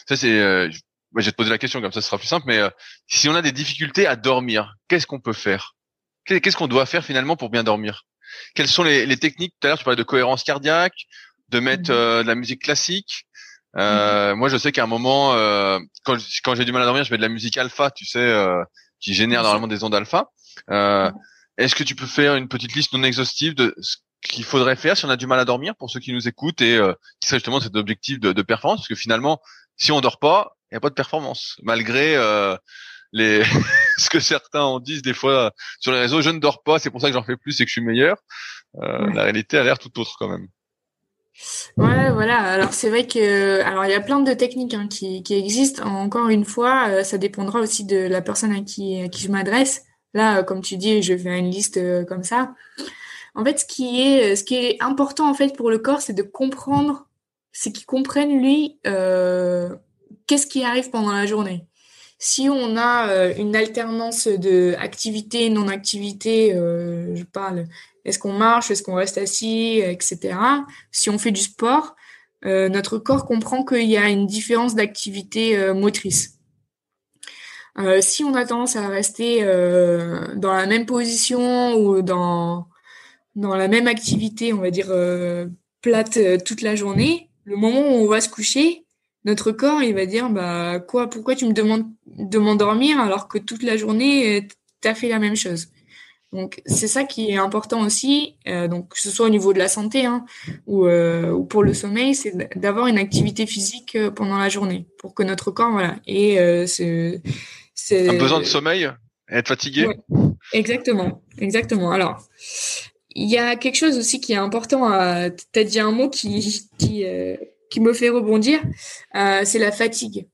ça c'est, euh, je vais te poser la question comme ça, ce sera plus simple. Mais si on a des difficultés à dormir, qu'est-ce qu'on peut faire? Qu'est-ce qu'on doit faire finalement pour bien dormir? Quelles sont les, les techniques? Tout à l'heure, tu parlais de cohérence cardiaque, de mettre mmh. de la musique classique. Euh, moi, je sais qu'à un moment, euh, quand, quand j'ai du mal à dormir, je mets de la musique alpha, tu sais, euh, qui génère normalement des ondes alpha. Euh, Est-ce que tu peux faire une petite liste non exhaustive de ce qu'il faudrait faire si on a du mal à dormir pour ceux qui nous écoutent et euh, qui serait justement cet objectif de, de, performance? Parce que finalement, si on dort pas, il n'y a pas de performance, malgré euh, les ce que certains en disent des fois sur les réseaux. Je ne dors pas, c'est pour ça que j'en fais plus et que je suis meilleur. La réalité a l'air tout autre quand même. Ouais, voilà. Alors c'est vrai que, alors il y a plein de techniques hein, qui, qui existent. Encore une fois, euh, ça dépendra aussi de la personne à qui, à qui je m'adresse. Là, euh, comme tu dis, je fais une liste euh, comme ça. En fait, ce qui est, ce qui est important en fait pour le corps, c'est de comprendre, c'est qu'il comprenne lui euh, qu'est-ce qui arrive pendant la journée? Si on a une alternance de activité, non-activité, je parle est-ce qu'on marche Est-ce qu'on reste assis Etc. Si on fait du sport, euh, notre corps comprend qu'il y a une différence d'activité euh, motrice. Euh, si on a tendance à rester dans la même position ou dans, dans la même activité, on va dire plate toute la journée, le moment où on va se coucher, notre corps il va dire bah quoi pourquoi tu me demandes de m'endormir alors que toute la journée tu as fait la même chose? Donc c'est ça qui est important aussi, euh, donc que ce soit au niveau de la santé hein, ou, euh, ou, pour le sommeil, c'est d'avoir une activité physique euh, pendant la journée pour que notre corps voilà et c'est c'est un besoin de sommeil, être fatigué? exactement, exactement. Alors il y a quelque chose aussi qui est important. À... Tu as dit un mot qui qui qui me fait rebondir, c'est la fatigue.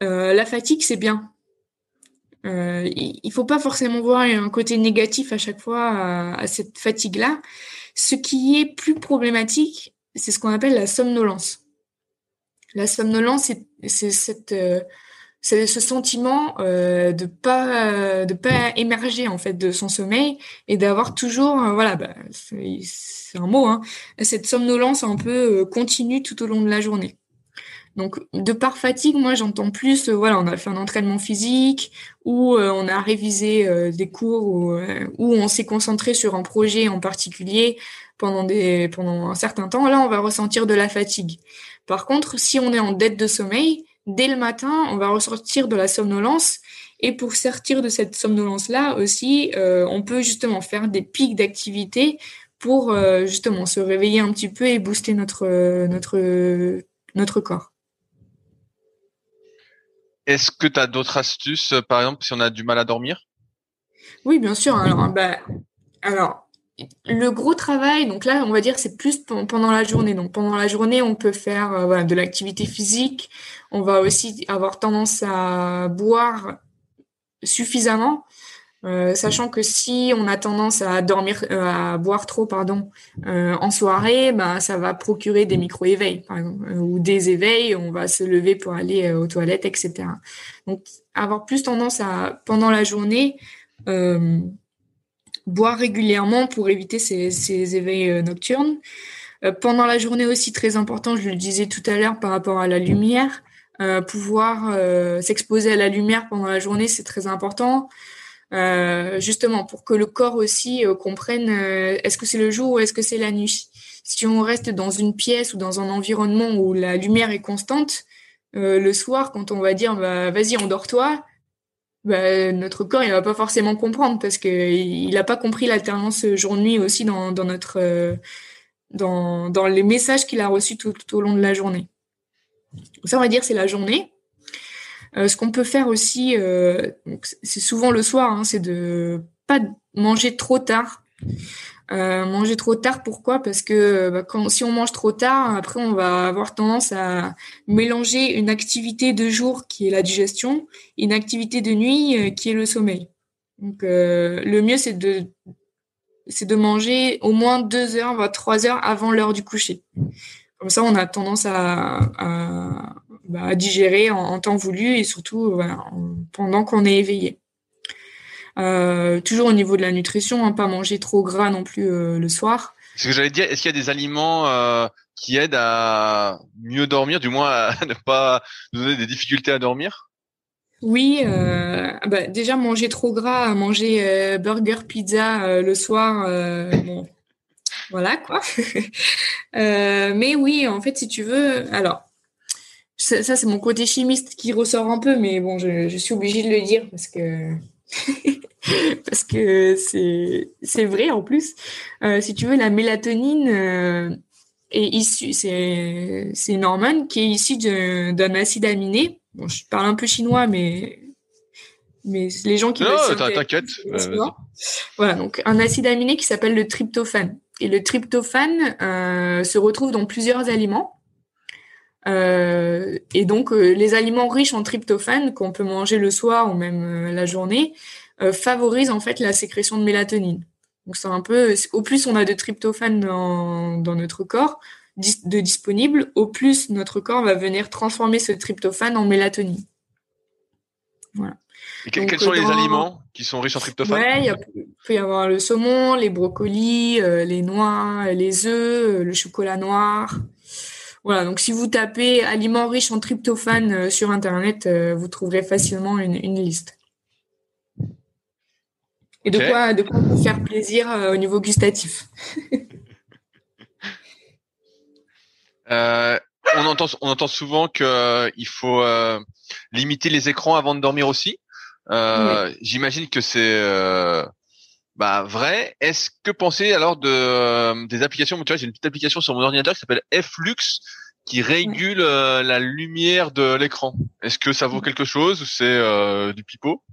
la fatigue c'est bien euh, il faut pas forcément voir un côté négatif à chaque fois à, cette fatigue-là. Ce qui est plus problématique, c'est ce qu'on appelle la somnolence. La somnolence, c'est cette euh, c'est ce sentiment euh, de pas de pas émerger en fait de son sommeil et d'avoir toujours euh, voilà bah, c'est un mot hein, cette somnolence un peu euh, continue tout au long de la journée. Donc, de par fatigue, moi, j'entends plus, euh, voilà, on a fait un entraînement physique, ou euh, on a révisé euh, des cours, ou, on s'est concentré sur un projet en particulier pendant, des, pendant un certain temps. Là, on va ressentir de la fatigue. Par contre, si on est en dette de sommeil, dès le matin, on va ressortir de la somnolence. Et pour sortir de cette somnolence-là aussi, on peut justement faire des pics d'activité pour justement se réveiller un petit peu et booster notre, notre, notre corps. Est-ce que tu as d'autres astuces, euh, par exemple, si on a du mal à dormir? Oui, bien sûr. Alors, bah, alors le gros travail, donc là, on va dire, c'est plus pendant la journée. Donc pendant la journée, on peut faire euh, de l'activité physique. On va aussi avoir tendance à boire suffisamment, euh, sachant que si on a tendance à dormir, euh, à boire trop, pardon, en soirée, ben ça va procurer des micro-éveils, par exemple, ou des éveils. On va se lever pour aller aux toilettes, etc. Donc avoir plus tendance à pendant la journée boire régulièrement pour éviter ces, éveils euh, nocturnes. Euh, pendant la journée aussi, très important, je le disais tout à l'heure par rapport à la lumière, euh, pouvoir s'exposer à la lumière pendant la journée, c'est très important. justement pour que le corps aussi comprenne est-ce que c'est le jour ou est-ce que c'est la nuit. Si on reste dans une pièce ou dans un environnement où la lumière est constante, le soir, quand on va dire bah, vas-y, endors-toi, bah, notre corps il va pas forcément comprendre parce que il n'a pas compris l'alternance jour-nuit aussi dans, dans notre euh, dans, dans les messages qu'il a reçus tout, au long de la journée. Ça on va dire c'est la journée. Euh, ce qu'on peut faire aussi, euh, c'est souvent le soir, hein, c'est de pas manger trop tard. Euh, manger trop tard, pourquoi? Parce que bah, quand, si on mange trop tard, après on va avoir tendance à mélanger une activité de jour qui est la digestion, et une activité de nuit euh, qui est le sommeil. Donc euh, le mieux c'est de c'est de manger au moins deux heures, voire trois heures avant l'heure du coucher. Comme ça, on a tendance à, à, bah, digérer en, temps voulu et surtout pendant qu'on est éveillé. Euh, toujours au niveau de la nutrition, hein, pas manger trop gras non plus euh, le soir. Ce que j'allais dire, est-ce qu'il y a des aliments euh, qui aident à mieux dormir, du moins à ne pas nous donner des difficultés à dormir? Oui, bah, déjà manger trop gras, manger burger, pizza le soir, bon, voilà quoi. mais oui, en fait, si tu veux, alors ça, c'est mon côté chimiste qui ressort un peu, mais bon, je, je suis obligée de le dire parce que parce que c'est vrai en plus. Euh, si tu veux, la mélatonine euh, est issue, c'est une hormone qui est issue d'un acide aminé. Bon, je parle un peu chinois, mais mais les gens qui non, t'inquiète. Voilà, donc un acide aminé qui s'appelle le tryptophane. Et le tryptophane euh, se retrouve dans plusieurs aliments. Euh, et donc, euh, les aliments riches en tryptophane qu'on peut manger le soir ou même euh, la journée favorisent en fait la sécrétion de mélatonine. Donc, c'est un peu, au plus on a de tryptophane dans, dans notre corps de disponible, au plus notre corps va venir transformer ce tryptophane en mélatonine. Voilà. Et quels sont les aliments qui sont riches en tryptophane? Ouais, il peut y avoir le saumon, les brocolis, les noix, les œufs, le chocolat noir. Voilà, donc si vous tapez aliments riches en tryptophane euh, sur Internet, euh, vous trouverez facilement une, liste. Et de quoi de quoi vous faire plaisir euh, au niveau gustatif. on entend on entend souvent qu'il faut limiter les écrans avant de dormir aussi. J'imagine que c'est bah vrai. Est-ce que penser alors de euh, des applications? Tu vois, j'ai une petite application sur mon ordinateur qui s'appelle Flux qui régule euh, la lumière de l'écran. Est-ce que ça vaut quelque chose ou c'est euh, du pipeau,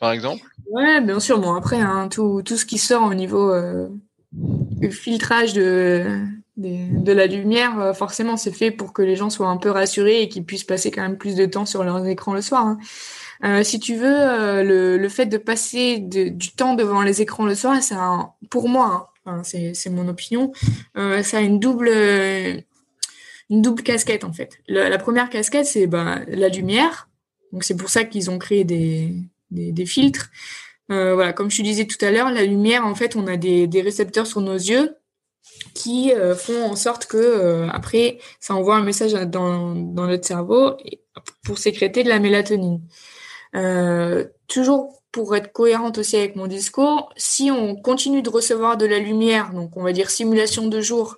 par exemple? Ouais, bien sûr. Bon après, hein, tout tout ce qui sort au niveau filtrage de de la lumière, forcément, c'est fait pour que les gens soient un peu rassurés et qu'ils puissent passer quand même plus de temps sur leurs écrans le soir. Hein. Euh, si tu veux, euh, le, le, fait de passer du temps devant les écrans le soir, pour moi, hein, c'est mon opinion, euh, ça a une double, une double casquette en fait. La, première casquette, c'est ben, la lumière. Donc c'est pour ça qu'ils ont créé des, des, filtres. Voilà, comme je te disais tout à l'heure, la lumière, en fait, on a des, des récepteurs sur nos yeux qui font en sorte que après, ça envoie un message dans, dans notre cerveau pour sécréter de la mélatonine. Euh, toujours pour être cohérente aussi avec mon discours, si on continue de recevoir de la lumière, donc on va dire simulation de jour,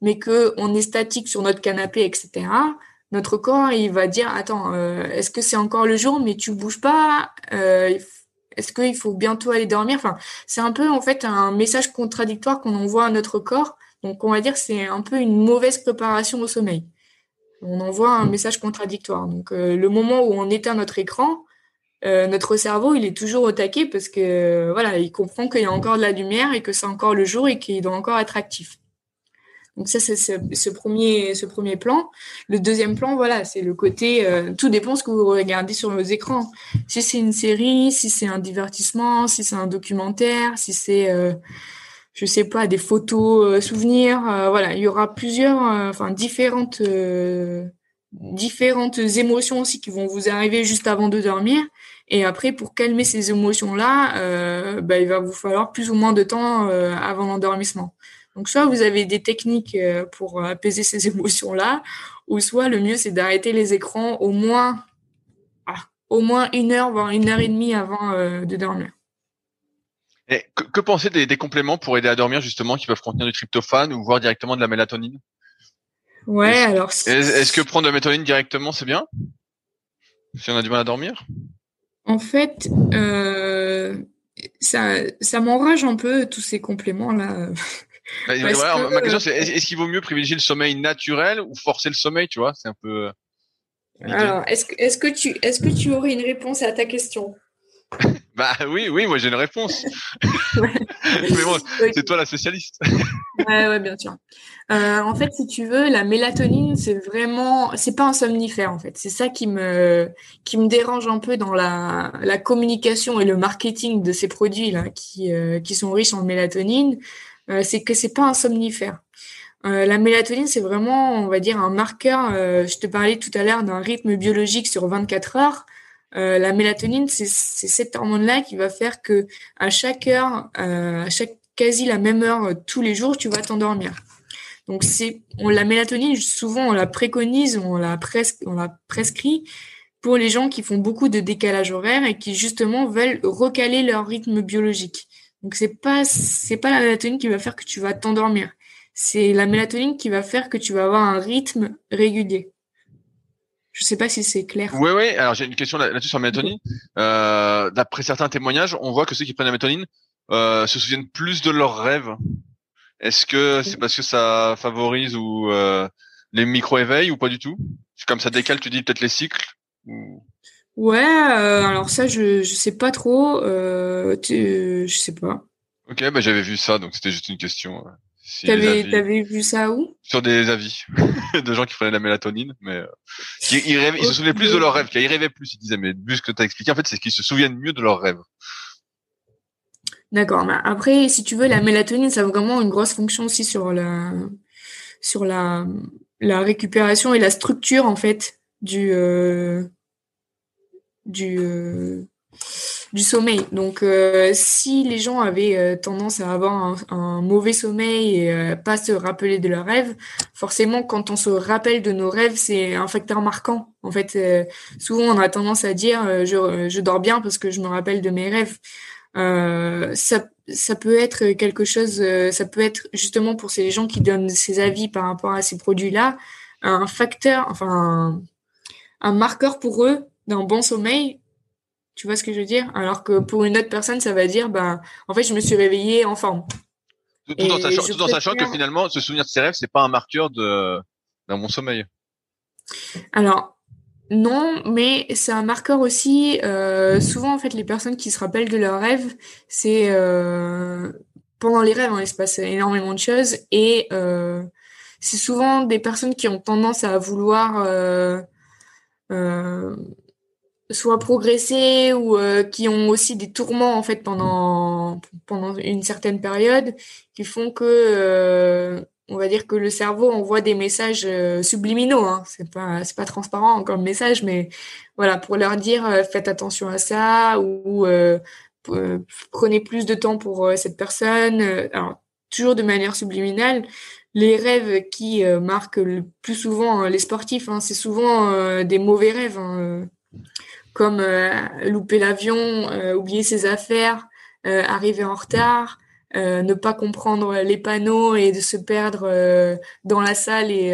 mais que on est statique sur notre canapé, etc., notre corps il va dire attends, euh, est-ce que c'est encore le jour, mais tu bouges pas euh, Est-ce qu'il faut bientôt aller dormir? Enfin, c'est un peu en fait un message contradictoire qu'on envoie à notre corps. Donc on va dire c'est un peu une mauvaise préparation au sommeil. On envoie un message contradictoire. Donc le moment où on éteint notre écran, notre cerveau, il est toujours au taquet parce que voilà, il comprend qu'il y a encore de la lumière et que c'est encore le jour et qu'il doit encore être actif. Donc ça, c'est ce, premier, ce premier plan. Le deuxième plan, voilà, c'est le côté, euh, tout dépend ce que vous regardez sur vos écrans. Si c'est une série, si c'est un divertissement, si c'est un documentaire, si c'est, euh, je sais pas, des photos, euh, souvenirs, voilà, il y aura plusieurs, enfin différentes, différentes émotions aussi qui vont vous arriver juste avant de dormir. Et après, pour calmer ces émotions-là, bah, il va vous falloir plus ou moins de temps avant l'endormissement. Donc, soit vous avez des techniques euh, pour apaiser ces émotions-là, ou soit le mieux, c'est d'arrêter les écrans au moins, ah, au moins une heure, voire une heure et demie avant euh, de dormir. Et que, que penser des, des, compléments pour aider à dormir, justement, qui peuvent contenir du tryptophane ou voire directement de la mélatonine? Ouais, alors. Est-ce que prendre de la mélatonine directement, c'est bien? Si on a du mal à dormir? En fait, euh, ça, ça m'enrage un peu tous ces compléments-là. Bah, ma question c'est est-ce qu'il vaut mieux privilégier le sommeil naturel ou forcer le sommeil, tu vois? C'est un peu. Euh, Alors, est-ce que, est-ce que tu, est-ce que tu aurais une réponse à ta question? Bah oui, oui, moi j'ai une réponse. Mais bon, c'est toi la spécialiste. ouais, ouais, bien sûr. Euh, en fait, si tu veux, la mélatonine, c'est vraiment, c'est pas un somnifère en fait. C'est ça qui me, qui me dérange un peu dans la, la communication et le marketing de ces produits là, qui, euh, qui sont riches en mélatonine. Euh, c'est que c'est pas un somnifère. Euh, la mélatonine, c'est vraiment, on va dire, un marqueur. Euh, je te parlais tout à l'heure d'un rythme biologique sur 24 heures. La mélatonine, c'est cette hormone-là qui va faire que à chaque heure, à chaque quasi la même heure tous les jours, tu vas t'endormir. Donc c'est, on la mélatonine, souvent on la préconise, on la on la prescrit pour les gens qui font beaucoup de décalage horaire et qui justement veulent recaler leur rythme biologique. Donc c'est pas c'est pas la mélatonine qui va faire que tu vas t'endormir. C'est la mélatonine qui va faire que tu vas avoir un rythme régulier. Je sais pas si c'est clair. Oui, oui. Alors j'ai une question là-dessus sur la mélatonine. Euh, D'après certains témoignages, on voit que ceux qui prennent la mélatonine euh, se souviennent plus de leurs rêves. Est-ce que c'est parce que ça favorise ou euh, les micro-éveils ou pas du tout? Comme ça décale, tu dis peut-être les cycles ou... Ouais, euh, alors ça, je je sais pas trop. Euh, tu, je sais pas. Ok, bah j'avais vu ça, donc c'était juste une question. Si t'avais t'avais vu ça où? Sur des avis de gens qui prenaient la mélatonine, mais euh, ils, rêvaient, ils se souvenaient plus de leurs rêves, ils rêvaient plus. Ils disaient, mais vu ce que t'as expliqué, en fait, c'est qu'ils se souviennent mieux de leurs rêves. D'accord. Mais après, si tu veux, la mélatonine, ça a vraiment une grosse fonction aussi sur la sur la la récupération et la structure en fait du euh, du, euh, du sommeil. Donc, euh, si les gens avaient euh, tendance à avoir un, mauvais sommeil et pas se rappeler de leurs rêves, forcément, quand on se rappelle de nos rêves, c'est un facteur marquant. En fait, souvent, on a tendance à dire je, je, dors bien parce que je me rappelle de mes rêves. ça, ça peut être quelque chose, ça peut être justement pour ces gens qui donnent ces avis par rapport à ces produits-là, un facteur, enfin, un marqueur pour eux d'un bon sommeil, tu vois ce que je veux dire? Alors que pour une autre personne, ça va dire, ben, en fait, je me suis réveillée en forme. Tout, en sachant, que finalement, se souvenir de ses rêves, c'est pas un marqueur de d'un bon sommeil. Alors, non, mais c'est un marqueur aussi. Euh, souvent, en fait, les personnes qui se rappellent de leurs rêves, c'est euh, pendant les rêves, hein, il se passe énormément de choses et euh, c'est souvent des personnes qui ont tendance à vouloir soit progressé ou euh, qui ont aussi des tourments en fait pendant pendant une certaine période qui font que euh, on va dire que le cerveau envoie des messages euh, subliminaux hein. c'est pas c'est pas transparent comme message mais voilà pour leur dire faites attention à ça ou prenez plus de temps pour cette personne alors toujours de manière subliminale les rêves qui marquent le plus souvent les sportifs hein, c'est souvent des mauvais rêves hein, comme euh, louper l'avion, euh, oublier ses affaires, euh, arriver en retard, ne pas comprendre les panneaux et de se perdre dans la salle et,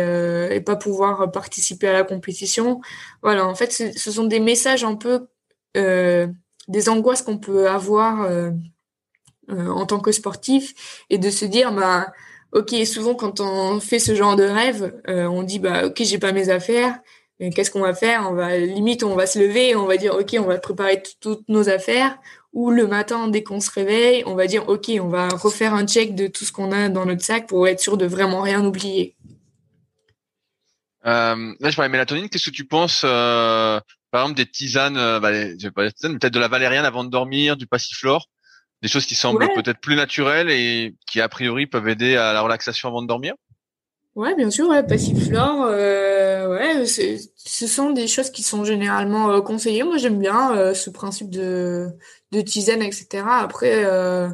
et pas pouvoir participer à la compétition. Voilà, en fait, ce sont des messages un peu des angoisses qu'on peut avoir en tant que sportif et de se dire bah ok souvent quand on fait ce genre de rêve on dit bah ok j'ai pas mes affaires qu'est-ce qu'on va faire? On va limite, on va se lever, on va dire ok, on va préparer toutes nos affaires. Ou le matin, dès qu'on se réveille, on va dire ok, on va refaire un check de tout ce qu'on a dans notre sac pour être sûr de vraiment rien oublier. Euh, là, je parlais de mélatonine. Qu'est-ce que tu penses, euh, par exemple, des tisanes, euh, bah, pas peut-être de la valériane avant de dormir, du passiflore, des choses qui semblent peut-être plus naturelles et qui a priori peuvent aider à la relaxation avant de dormir? Ouais, bien sûr, ouais, passiflore, euh, ouais, ce sont des choses qui sont généralement euh, conseillées. Moi, j'aime bien euh, ce principe de, de tisane, etc. Après, euh,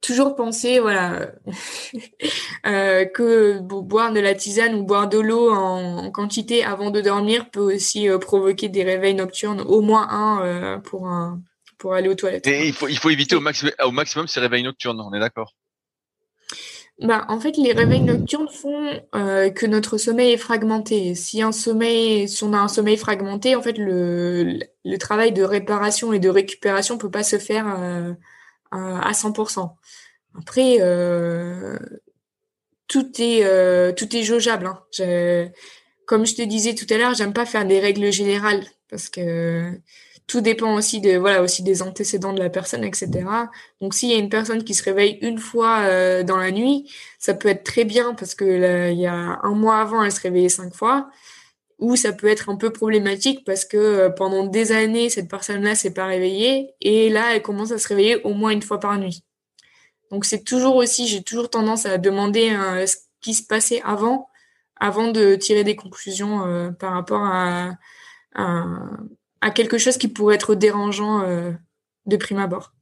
toujours penser, voilà, que boire de la tisane ou boire de l'eau en, quantité avant de dormir peut aussi provoquer des réveils nocturnes, au moins un pour un, pour aller aux toilettes. Et il faut, il faut éviter au, maximum au maximum ces réveils nocturnes, on est d'accord bah, en fait, les réveils nocturnes font euh, que notre sommeil est fragmenté. Si un sommeil, si on a un sommeil fragmenté, en fait, le, travail de réparation et de récupération peut pas se faire euh, à 100%. Après, euh, tout est tout est jaugeable. Hein. Comme je te disais tout à l'heure, j'aime pas faire des règles générales parce que tout dépend aussi de voilà aussi des antécédents de la personne, etc. Donc s'il y a une personne qui se réveille une fois euh, dans la nuit, ça peut être très bien parce que il y a un mois avant, elle se réveillait cinq fois. Ou ça peut être un peu problématique parce que euh, pendant des années, cette personne-là s'est pas réveillée et là, elle commence à se réveiller au moins une fois par nuit. Donc c'est toujours aussi, j'ai toujours tendance à demander euh, ce qui se passait avant, avant de tirer des conclusions par rapport à, à à quelque chose qui pourrait être dérangeant euh, de prime abord.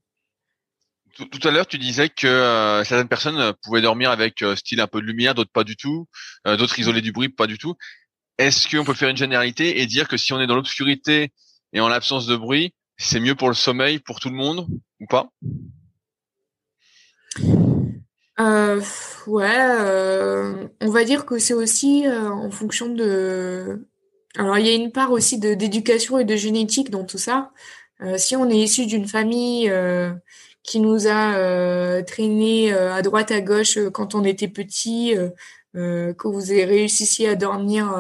Tout, à l'heure, tu disais que euh, certaines personnes euh, pouvaient dormir avec style un peu de lumière, d'autres pas du tout, d'autres isolés du bruit, pas du tout. Est-ce qu'on peut faire une généralité et dire que si on est dans l'obscurité et en l'absence de bruit, c'est mieux pour le sommeil pour tout le monde ou pas? Ouais, on va dire que c'est aussi en fonction de alors, il y a une part aussi d'éducation et de génétique dans tout ça. Euh, si on est issu d'une famille euh, qui nous a euh, traîné euh, à droite à gauche quand on était petit, que vous avez réussi à dormir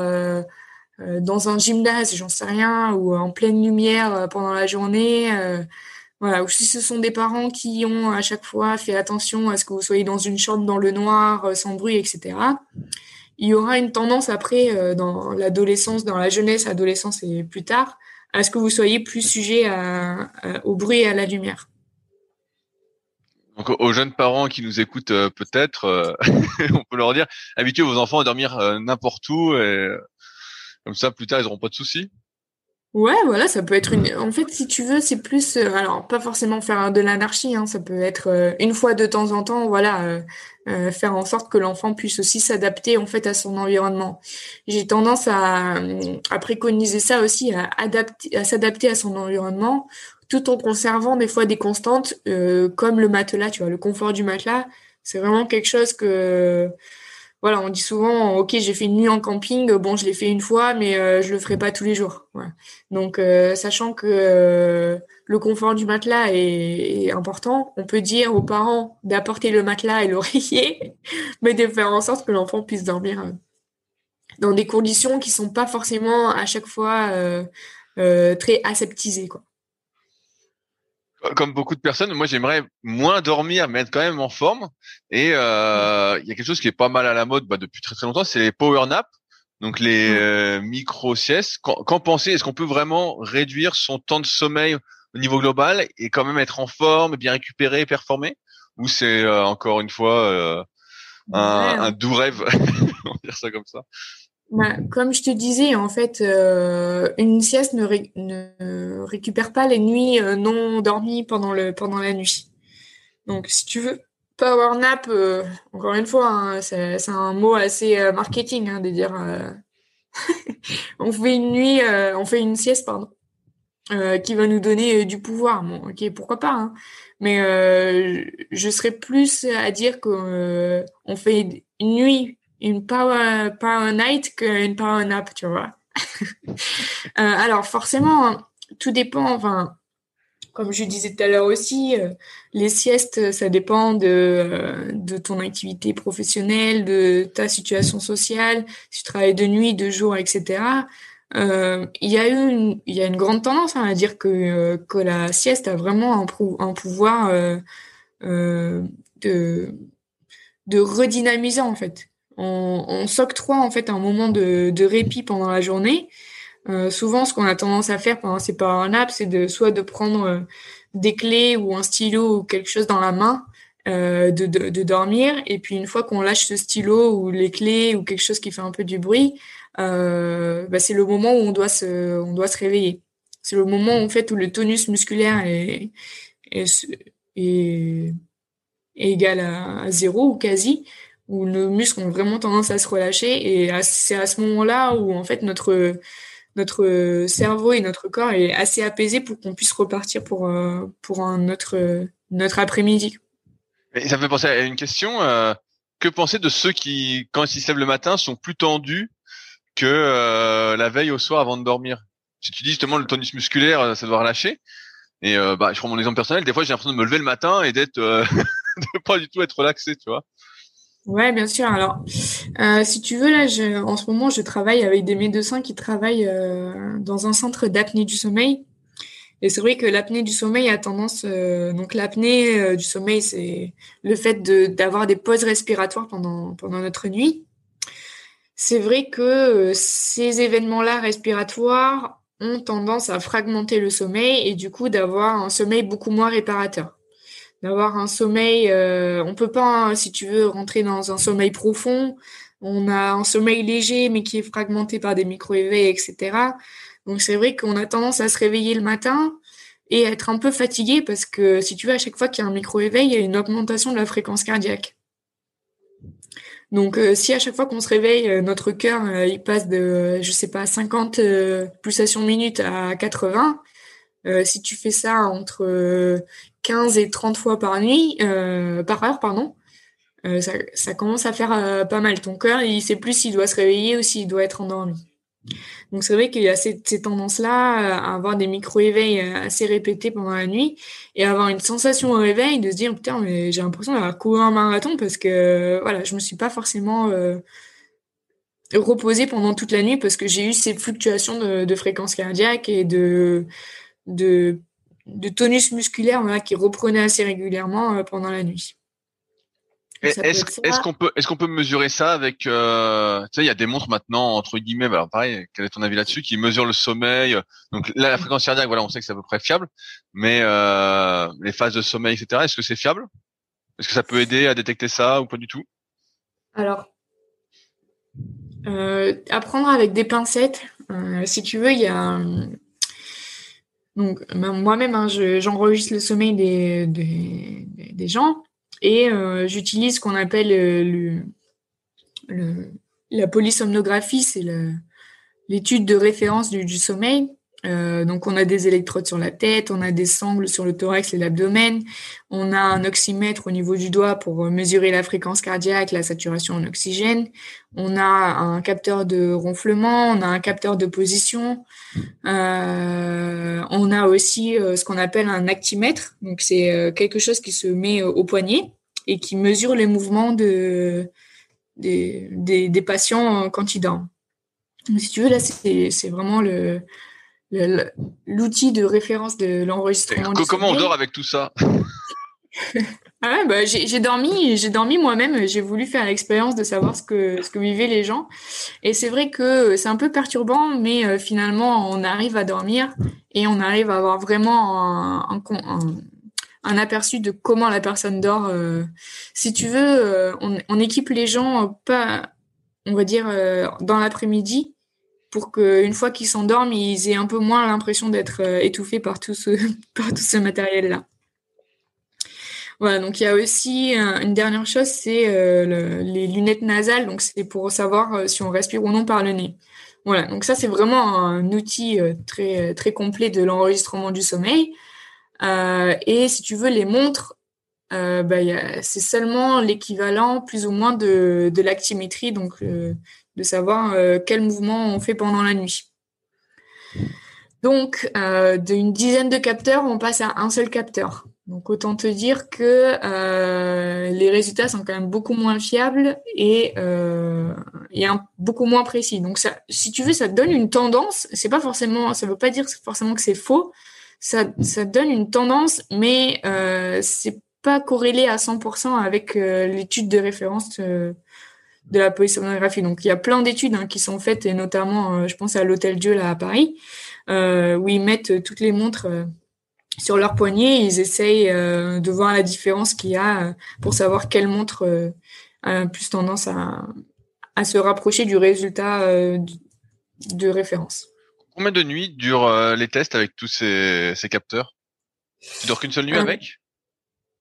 dans un gymnase, j'en sais rien, ou en pleine lumière pendant la journée, voilà, ou si ce sont des parents qui ont à chaque fois fait attention à ce que vous soyez dans une chambre dans le noir, sans bruit, etc il y aura une tendance après euh, dans l'adolescence, dans la jeunesse, adolescence et plus tard, à ce que vous soyez plus sujet au bruit et à la lumière. Donc aux jeunes parents qui nous écoutent euh, peut-être, euh, on peut leur dire habituez vos enfants à dormir n'importe où et comme ça plus tard ils n'auront pas de soucis. Ouais, voilà, ça peut être une. En fait, si tu veux, c'est plus. Euh, alors, pas forcément faire de l'anarchie. Hein, ça peut être euh, une fois de temps en temps, voilà, euh, faire en sorte que l'enfant puisse aussi s'adapter en fait à son environnement. J'ai tendance à, à préconiser ça aussi, à adapter, à s'adapter à son environnement, tout en conservant des fois des constantes comme le matelas. Tu vois, le confort du matelas, c'est vraiment quelque chose que voilà, on dit souvent, ok, j'ai fait une nuit en camping, bon, je l'ai fait une fois, mais euh, je le ferai pas tous les jours. Donc, euh, sachant que euh, le confort du matelas est, important, on peut dire aux parents d'apporter le matelas et l'oreiller, mais de faire en sorte que l'enfant puisse dormir dans des conditions qui sont pas forcément à chaque fois très aseptisées, quoi comme beaucoup de personnes, moi j'aimerais moins dormir, mais être quand même en forme. Et euh, il y a quelque chose qui est pas mal à la mode bah, depuis très très longtemps, c'est les power naps, donc les euh, micro siestes. Qu'en pensez? Est-ce qu'on peut vraiment réduire son temps de sommeil au niveau global et quand même être en forme, bien récupérer, performer? Ou c'est euh, encore une fois un, un doux rêve? On va dire ça comme ça. Bah, comme je te disais, en fait, euh, une sieste ne, ne, récupère pas les nuits euh, non dormies pendant, le, pendant la nuit. Donc, si tu veux, power nap, euh, encore une fois, hein, c'est un mot assez marketing hein, de dire on fait une nuit, on fait une sieste, pardon, qui va nous donner du pouvoir. Bon, ok, pourquoi pas. Hein. Mais je serais plus à dire qu'on on fait une nuit une power, power night qu'une power nap, tu vois. euh, alors forcément, tout dépend, enfin, comme je disais tout à l'heure aussi, euh, les siestes, ça dépend de, euh, de ton activité professionnelle, de ta situation sociale, si tu travailles de nuit, de jour, etc. il y a une, il y a une grande tendance hein, à dire que, que la sieste a vraiment un, un pouvoir de, de redynamiser en fait. On, s'octroie un moment de, répit pendant la journée. souvent, ce qu'on a tendance à faire pendant ces un nap, c'est soit de prendre des clés ou un stylo ou quelque chose dans la main, euh, de, dormir. Et puis une fois qu'on lâche ce stylo ou les clés ou quelque chose qui fait un peu du bruit, euh, bah, c'est le moment où on doit se, réveiller. C'est le moment en fait où le tonus musculaire est, égal à, zéro ou quasi, où nos muscles ont vraiment tendance à se relâcher. Et c'est à ce moment-là où en fait notre notre cerveau et notre corps est assez apaisé pour qu'on puisse repartir pour euh, pour un autre notre après-midi. Ça me fait penser à une question. Euh, que penser de ceux qui, quand ils se lèvent le matin, sont plus tendus que euh, la veille au soir avant de dormir? Si tu dis justement le tonus musculaire, ça doit relâcher. Et bah, je prends mon exemple personnel. Des fois, j'ai l'impression de me lever le matin et d'être, de pas du tout être relaxé, tu vois. Ouais, bien sûr. Alors, euh, si tu veux, là, en ce moment, je travaille avec des médecins qui travaillent euh, dans un centre d'apnée du sommeil. Et c'est vrai que l'apnée du sommeil a tendance, euh, donc l'apnée du sommeil, c'est le fait d'avoir des pauses respiratoires pendant notre nuit. C'est vrai que ces événements-là respiratoires ont tendance à fragmenter le sommeil et du coup d'avoir un sommeil beaucoup moins réparateur d'avoir un sommeil. Euh, on peut pas, si tu veux, rentrer dans un sommeil profond. On a un sommeil léger, mais qui est fragmenté par des micro-éveils, etc. Donc c'est vrai qu'on a tendance à se réveiller le matin et être un peu fatigué parce que si tu veux, à chaque fois qu'il y a un micro-éveil, il y a une augmentation de la fréquence cardiaque. Donc euh, si à chaque fois qu'on se réveille, euh, notre cœur euh, il passe de, je sais pas, 50 pulsations minutes à 80, si tu fais ça entre 15 et 30 fois par nuit, euh, par heure, pardon, euh, ça, ça, commence à faire euh, pas mal. Ton cœur, il sait plus s'il doit se réveiller ou s'il doit être endormi. Donc c'est vrai qu'il y a ces, ces tendances-là à avoir des micro-éveils assez répétés pendant la nuit et avoir une sensation au réveil de se dire putain mais j'ai l'impression d'avoir couru un marathon parce que voilà je me suis pas forcément euh, reposée pendant toute la nuit parce que j'ai eu ces fluctuations de, de fréquence cardiaque et de de de tonus musculaire qui reprenait assez régulièrement euh, pendant la nuit. Est-ce qu'on peut est-ce qu'on peut mesurer ça avec euh, tu sais il y a des montres maintenant entre guillemets bah, alors pareil quel est ton avis là-dessus qui mesurent le sommeil donc là la fréquence cardiaque voilà on sait que c'est à peu près fiable mais euh, les phases de sommeil etc est-ce que c'est fiable? Est-ce que ça peut aider à détecter ça ou pas du tout? Alors apprendre avec des pincettes si tu veux il y a donc moi-même, hein, j'enregistre le sommeil des, gens et euh, j'utilise ce qu'on appelle euh, la polysomnographie, c'est l'étude de référence du sommeil. Euh, donc on a des électrodes sur la tête, on a des sangles sur le thorax et l'abdomen, on a un oxymètre au niveau du doigt pour euh, mesurer la fréquence cardiaque, la saturation en oxygène, on a un capteur de ronflement, on a un capteur de position, euh, on a aussi ce qu'on appelle un actimètre, donc c'est quelque chose qui se met au poignet et qui mesure les mouvements de, des, des, patients quand ils dorment. Si tu veux, là, c'est vraiment le, l'outil de référence de l'enregistrement. Comment on dort avec tout ça? Ah ouais, bah, j'ai dormi, j'ai dormi moi-même. J'ai voulu faire l'expérience de savoir ce que ce que vivaient les gens. Et c'est vrai que c'est un peu perturbant, mais euh, finalement, on arrive à dormir et on arrive à avoir vraiment un, un, un, aperçu de comment la personne dort. Euh. si tu veux, euh, on, on, équipe les gens pas, on va dire, dans l'après-midi pour qu'une fois qu'ils s'endorment, ils aient un peu moins l'impression d'être euh, étouffés par tout ce, par tout ce matériel-là. Voilà, donc il y a aussi une dernière chose, c'est euh, les lunettes nasales, donc c'est pour savoir euh, si on respire ou non par le nez. Voilà, donc ça c'est vraiment un outil très très complet de l'enregistrement du sommeil. et si tu veux les montres, bah, c'est seulement l'équivalent plus ou moins de, de l'actimétrie, donc de savoir euh, quel mouvement on fait pendant la nuit. Donc, euh, d'une dizaine de capteurs, on passe à un seul capteur. Donc autant te dire que euh, les résultats sont quand même beaucoup moins fiables et, et beaucoup moins précis. Donc si tu veux, ça donne une tendance. C'est pas forcément, ça veut pas dire forcément que c'est faux. Ça, ça donne une tendance, mais euh, c'est pas corrélé à 100% avec l'étude de référence de la polysomnographie. Donc il y a plein d'études hein, qui sont faites, et notamment, euh, je pense à l'Hôtel Dieu là à Paris, où ils mettent toutes les montres sur leur poignet, ils essayent euh, de voir la différence qu'il y a euh, pour savoir quelle montre euh, a plus tendance à, à se rapprocher du résultat de référence. Combien de nuits durent les tests avec tous ces, ces capteurs? Tu dors qu'une seule nuit avec?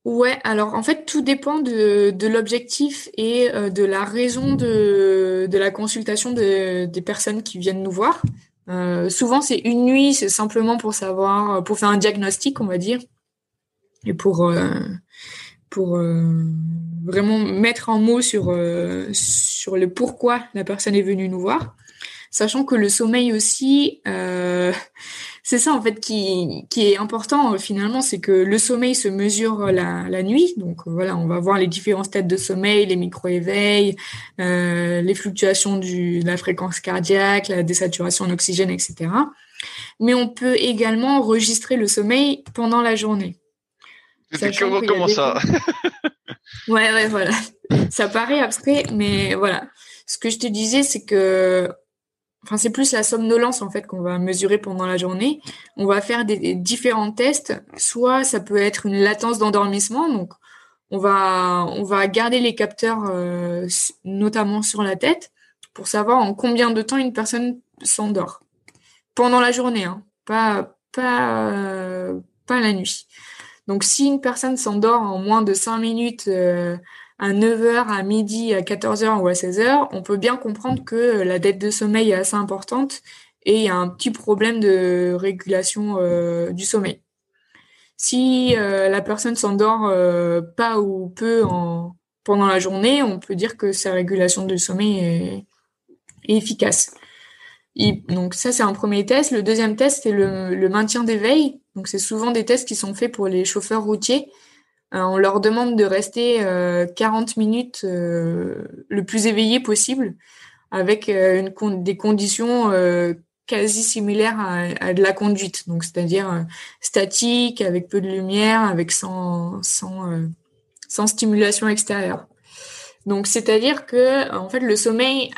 Ouais, alors en fait tout dépend de, l'objectif et de la raison de, de la consultation de, des personnes qui viennent nous voir. Euh, souvent, c'est une nuit, c'est simplement pour savoir, euh, pour faire un diagnostic, on va dire, et pour euh, pour vraiment mettre en mots sur sur le pourquoi la personne est venue nous voir, sachant que le sommeil aussi, c'est ça en fait qui, qui est important euh, finalement, c'est que le sommeil se mesure euh, la, la nuit. Donc euh, voilà, on va voir les différentes têtes de sommeil, les micro-éveils, euh, les fluctuations du, de la fréquence cardiaque, la désaturation en oxygène, etc. Mais on peut également enregistrer le sommeil pendant la journée. Comment, comment ça Ouais, ouais, voilà. Ça paraît abstrait, mais voilà. Ce que je te disais, c'est que enfin c'est plus la somnolence en fait qu'on va mesurer pendant la journée. On va faire des, différents tests. Soit ça peut être une latence d'endormissement, donc on va garder les capteurs euh, notamment sur la tête pour savoir en combien de temps une personne s'endort pendant la journée, hein, pas la nuit. Donc si une personne s'endort en moins de 5 minutes euh, à 9h, à midi, à 14h ou à 16h, on peut bien comprendre que la dette de sommeil est assez importante et il y a un petit problème de régulation euh, du sommeil. Si euh, la personne s'endort euh, pas ou peu en, pendant la journée, on peut dire que sa régulation du sommeil est, efficace. donc ça, c'est un premier test. Le deuxième test, c'est le, le maintien d'éveil. Donc c'est souvent des tests qui sont faits pour les chauffeurs routiers on leur demande de rester 40 euh, minutes euh, le plus éveillé possible avec des conditions quasi similaires à, de la conduite, donc c'est-à-dire statique, avec peu de lumière, avec sans, sans, sans stimulation extérieure. Donc c'est-à-dire que en fait le sommeil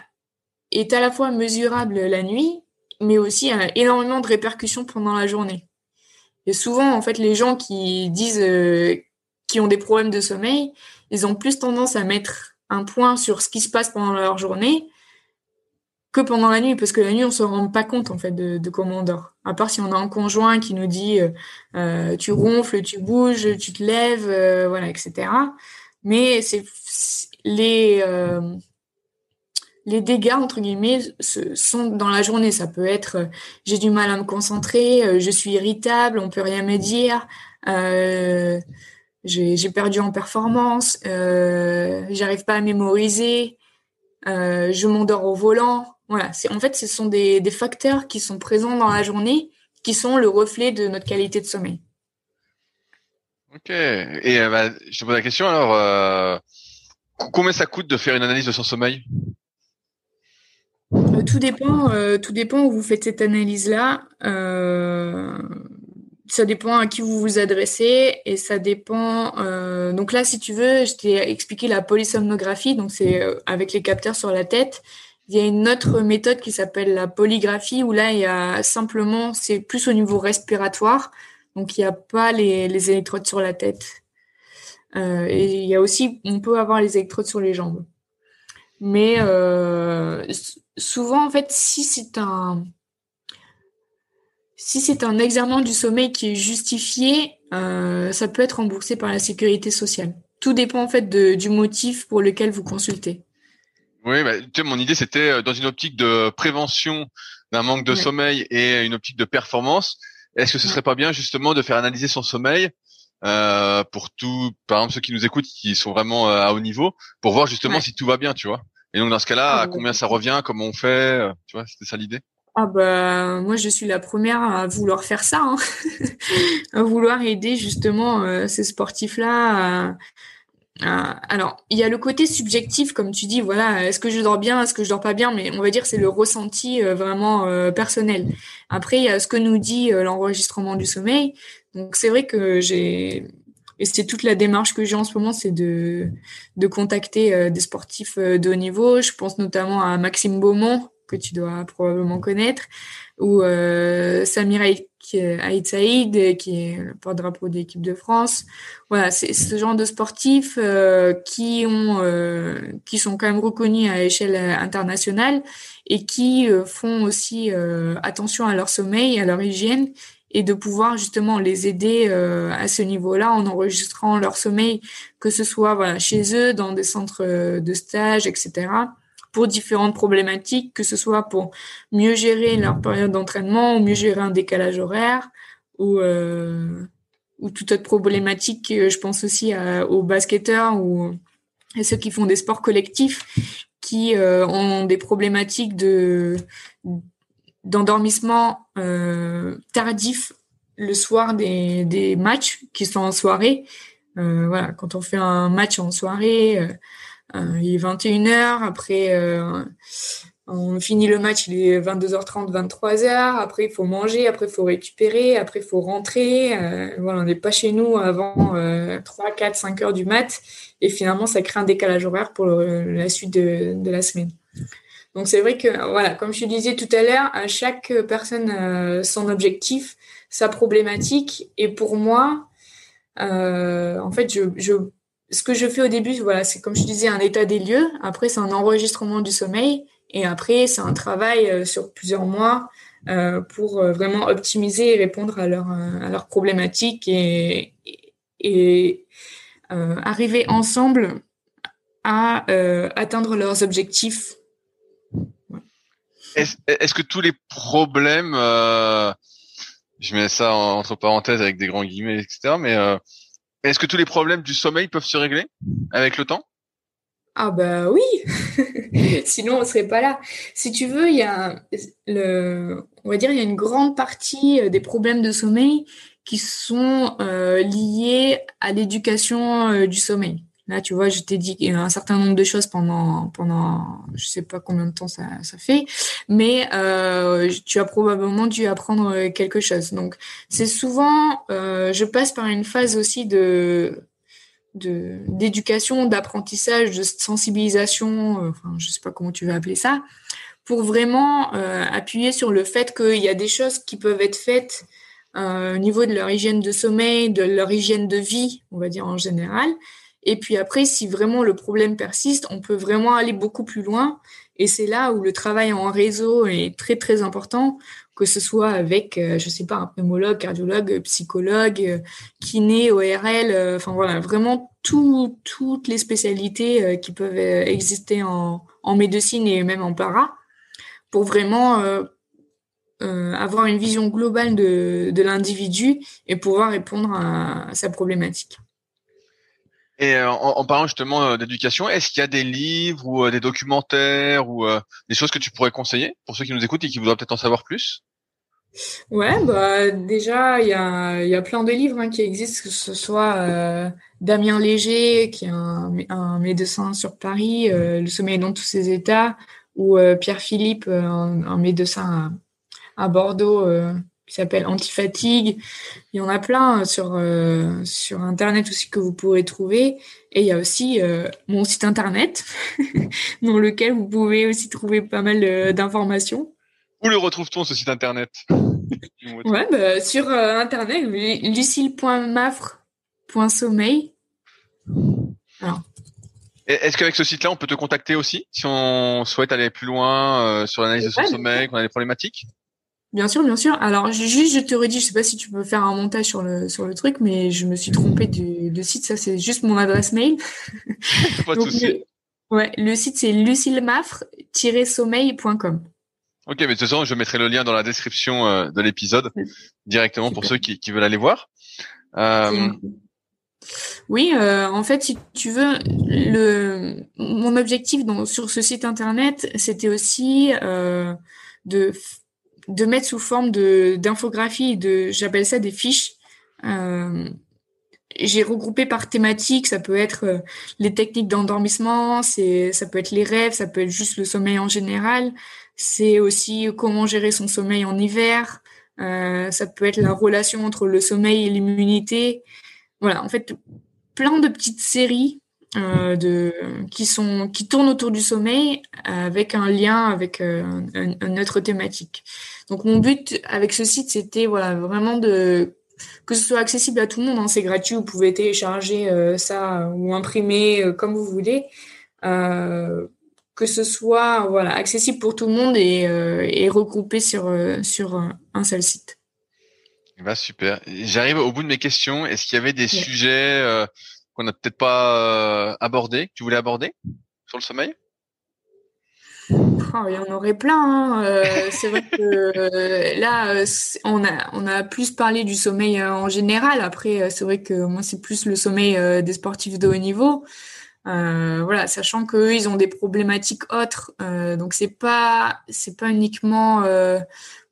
est à la fois mesurable la nuit, mais aussi a énormément de répercussions pendant la journée. Et souvent en fait les gens qui disent qui ont des problèmes de sommeil, ils ont plus tendance à mettre un point sur ce qui se passe pendant leur journée que pendant la nuit, parce que la nuit, on se rend pas compte en fait de, comment on dort. À part si on a un conjoint qui nous dit euh, euh, tu ronfles, tu bouges, tu te lèves, euh, voilà, etc. Mais c'est les les dégâts entre guillemets sont dans la journée. Ça peut être j'ai du mal à me concentrer, je suis irritable, on peut rien me dire j'ai perdu en performance, euh, j'arrive pas à mémoriser, euh, je m'endors au volant. Voilà, c'est en fait ce sont des, des, facteurs qui sont présents dans la journée, qui sont le reflet de notre qualité de sommeil. Ok. Et euh, bah, je te pose la question alors, combien ça coûte de faire une analyse de son sommeil Tout dépend. tout dépend où vous faites cette analyse là ça dépend à qui vous vous adressez et ça dépend. Euh, donc là, si tu veux, je t'ai expliqué la polysomnographie, donc c'est euh, avec les capteurs sur la tête. Il y a une autre méthode qui s'appelle la polygraphie où là, il y a simplement, c'est plus au niveau respiratoire, donc il n'y a pas les, électrodes sur la tête. Euh, et il y a aussi, on peut avoir les électrodes sur les jambes. Mais souvent, en fait, si c'est un si c'est un examen du sommeil qui est justifié, euh, ça peut être remboursé par la sécurité sociale. Tout dépend en fait de, du motif pour lequel vous consultez. Oui, bah, tu sais, mon idée c'était euh, dans une optique de prévention d'un manque de sommeil et une optique de performance. Est-ce que ce serait pas bien justement de faire analyser son sommeil euh, pour tout, par exemple ceux qui nous écoutent qui sont vraiment euh, à haut niveau, pour voir justement si tout va bien, tu vois? Et donc dans ce cas-là, à combien ça revient, comment on fait, tu vois, c'était ça l'idée? Ah bah moi je suis la première à vouloir faire ça, hein. à vouloir aider justement euh, ces sportifs-là. alors il y a le côté subjectif comme tu dis, voilà, est-ce que je dors bien, est-ce que je dors pas bien, mais on va dire c'est le ressenti euh, vraiment euh, personnel. Après il y a ce que nous dit l'enregistrement du sommeil. Donc c'est vrai que j'ai et c'est toute la démarche que j'ai en ce moment, c'est de de contacter des sportifs de haut niveau. Je pense notamment à Maxime Beaumont que tu dois probablement connaître, ou euh, Samir Aït Saïd, qui est le porte-drapeau de l'équipe de France. Voilà, c'est ce genre de sportifs euh, qui ont, euh, qui sont quand même reconnus à échelle internationale et qui euh, font aussi attention à leur sommeil, à leur hygiène et de pouvoir justement les aider à ce niveau-là en enregistrant leur sommeil, que ce soit voilà, chez eux, dans des centres de stage, etc pour différentes problématiques, que ce soit pour mieux gérer leur période d'entraînement, ou mieux gérer un décalage horaire, ou, euh, ou toute autre problématique. Je pense aussi aux basketteurs ou à ceux qui font des sports collectifs qui euh, ont des problématiques de d'endormissement euh, tardif le soir des, matchs qui sont en soirée. Euh, voilà, quand on fait un match en soirée, euh, euh, il est 21h, après euh, on finit le match, il est 22h30, 23h. Après, il faut manger, après, il faut récupérer, après, il faut rentrer. Euh, voilà, on n'est pas chez nous avant 3, 4, 5 heures du mat. Et finalement, ça crée un décalage horaire pour la suite de, la semaine. Donc, c'est vrai que, voilà, comme je disais tout à l'heure, à chaque personne son objectif, sa problématique. Et pour moi, en fait, je ce que je fais au début, voilà, c'est comme je disais, un état des lieux. Après, c'est un enregistrement du sommeil. Et après, c'est un travail euh, sur plusieurs mois euh, pour euh, vraiment optimiser et répondre à leurs problématiques et, et, arriver ensemble à atteindre leurs objectifs. Est-ce que tous les problèmes, je mets ça entre parenthèses avec des grands guillemets, etc., mais est-ce que tous les problèmes du sommeil peuvent se régler avec le temps? Ah bah oui, sinon on serait pas là. Si tu veux, il y a le, on va dire, il y a une grande partie euh, des problèmes de sommeil qui sont euh, liés à l'éducation euh, du sommeil. Là, tu vois, je t'ai dit un certain nombre de choses pendant, pendant, je sais pas combien de temps ça, fait, mais euh, tu as probablement dû apprendre quelque chose. Donc, c'est souvent, euh, je passe par une phase aussi d'éducation, d'apprentissage, de sensibilisation, euh, enfin, je sais pas comment tu veux appeler ça, pour vraiment euh, appuyer sur le fait qu'il y a des choses qui peuvent être faites au niveau de leur hygiène de sommeil, de leur hygiène de vie, on va dire en général, et puis après, si vraiment le problème persiste, on peut vraiment aller beaucoup plus loin. Et c'est là où le travail en réseau est très très important, que ce soit avec, euh, je sais pas, un pneumologue, cardiologue, psychologue, euh, kiné, ORL, euh, enfin voilà, vraiment tout, toutes les spécialités qui peuvent exister en, médecine et même en para, pour vraiment avoir une vision globale de l'individu et pouvoir répondre à sa problématique. Et euh, en, parlant justement euh, d'éducation, est-ce qu'il y a des livres ou euh, des documentaires ou des choses que tu pourrais conseiller pour ceux qui nous écoutent et qui voudraient peut-être en savoir plus? Ouais, bah déjà il y a, y a plein de livres hein, qui existent, que ce soit Damien Léger, qui est un, un, médecin sur Paris, Le sommeil dans tous ses états, ou Pierre Philippe, un, un médecin à, à Bordeaux, qui s'appelle Antifatigue. Il y en a plein sur euh, sur internet aussi que vous pourrez trouver. Et il y a aussi euh, mon site internet dans lequel vous pouvez aussi trouver pas mal euh, d'informations. Où le retrouve-t-on ce site internet? Ouais, bah, sur internet, lucille.mafre.sommeil. Alors. Est-ce qu'avec ce site-là, on peut te contacter aussi si on souhaite aller plus loin sur l'analyse de son sommeil, qu'on a des problématiques? Bien sûr, bien sûr. Alors, juste, je te redis, je sais pas si tu peux faire un montage sur le sur le truc, mais je me suis trompée de, site. Ça, c'est juste mon adresse mail. pas de souci. Le, ouais, le site c'est lucilmafre-sommeil.com. Ok, mais de toute façon, je mettrai le lien dans la description euh, de l'épisode directement pour ceux qui, qui veulent aller voir. Euh... Oui, euh, en fait, si tu veux, le mon objectif dans, sur ce site internet, c'était aussi euh, de de mettre sous forme d'infographie, de j'appelle ça des fiches. Euh, j'ai regroupé par thématique, ça peut être euh, les techniques d'endormissement, ça peut être les rêves, ça peut être juste le sommeil en général, c'est aussi comment gérer son sommeil en hiver, euh, ça peut être la relation entre le sommeil et l'immunité. Voilà, en fait, plein de petites séries de qui sont qui tournent autour du sommeil avec un lien avec euh, un, une autre thématique. Donc mon but avec ce site c'était voilà vraiment de que ce soit accessible à tout le monde, hein, c'est gratuit, vous pouvez télécharger euh, ça ou imprimer euh, comme vous voulez, euh, que ce soit voilà accessible pour tout le monde et, et regroupé sur sur un seul site. Bah super. J'arrive au bout de mes questions. Est-ce qu'il y avait des sujets qu'on n'a peut-être pas abordés, que tu voulais aborder sur le sommeil? Il y en aurait plein. Hein. Euh, c'est vrai que euh, là, euh, on a, plus parlé du sommeil en général. Après, c'est vrai que moi, c'est plus le sommeil des sportifs de haut niveau. voilà, sachant qu'eux, ils ont des problématiques autres. donc, c'est pas, c'est pas uniquement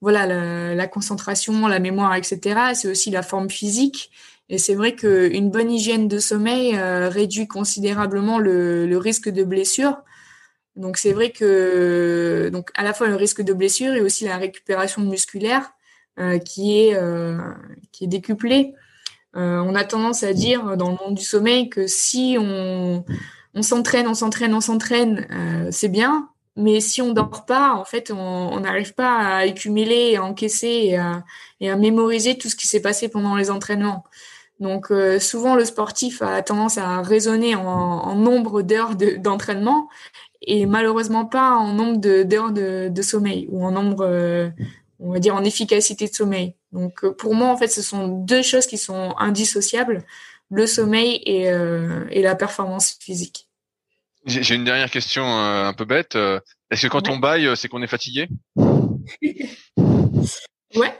voilà la, concentration, la mémoire, etc. C'est aussi la forme physique. Et c'est vrai qu'une bonne hygiène de sommeil réduit considérablement le, le risque de blessure. Donc c'est vrai que donc à la fois le risque de blessure et aussi la récupération musculaire euh, qui est euh, qui est décuplée. Euh, on a tendance à dire dans le monde du sommeil que si on s'entraîne, on s'entraîne, on s'entraîne, c'est bien, mais si on dort pas, en fait, on n'arrive pas à accumuler, à encaisser et à, à mémoriser tout ce qui s'est passé pendant les entraînements. Donc souvent le sportif a tendance à raisonner en nombre d'heures d'entraînement et malheureusement pas en nombre d'heures de, de, sommeil ou en nombre, euh, on va dire, en efficacité de sommeil. Donc euh, pour moi, en fait, ce sont deux choses qui sont indissociables, le sommeil et, euh, et la performance physique. J'ai une dernière question un peu bête. Est-ce que quand on baille, c'est qu'on est fatigué? Ouais,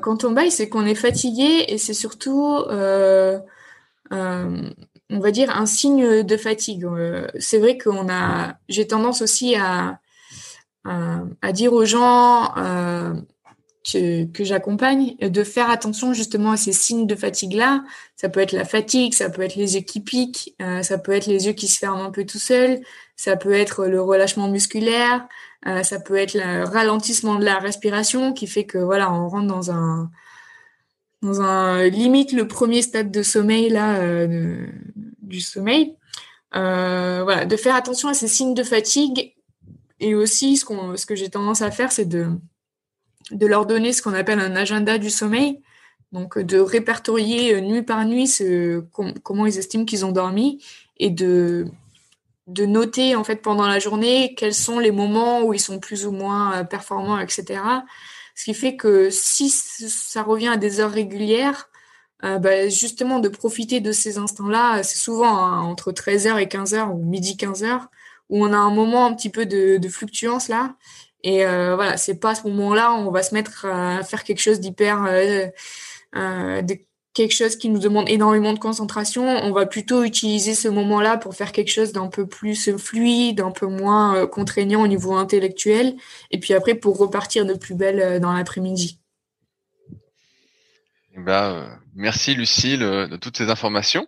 quand on baille, c'est qu'on est fatigué et c'est surtout euh, on va dire, un signe de fatigue. Euh, c'est vrai qu'on j'ai tendance aussi à, dire aux gens euh, que, que j'accompagne de faire attention justement à ces signes de fatigue-là. Ça peut être la fatigue, ça peut être les yeux qui piquent, euh, ça peut être les yeux qui se ferment un peu tout seuls, ça peut être le relâchement musculaire, ça peut être le ralentissement de la respiration qui fait que voilà, on rentre dans un dans un limite le premier stade de sommeil là euh, du sommeil. Euh, voilà, de faire attention à ces signes de fatigue et aussi ce ce que j'ai tendance à faire c'est de de leur donner ce qu'on appelle un agenda du sommeil. Donc de répertorier euh, nuit par nuit ce, comment ils estiment qu'ils ont dormi et de de noter en fait pendant la journée quels sont les moments où ils sont plus ou moins performants, etc. Ce qui fait que si ça revient à des heures régulières, euh, bah, justement de profiter de ces instants-là, c'est souvent hein, entre 13h et 15h ou midi 15h, où on a un moment un petit peu de, fluctuance là. Et euh, voilà, c'est pas à ce moment-là on va se mettre à faire quelque chose d'hyper euh, euh quelque chose qui nous demande énormément de concentration, on va plutôt utiliser ce moment-là pour faire quelque chose d'un peu plus fluide, un peu moins euh, contraignant au niveau intellectuel, et puis après pour repartir de plus belle euh, dans l'après-midi. Eh ben, euh, merci Lucille de toutes ces informations.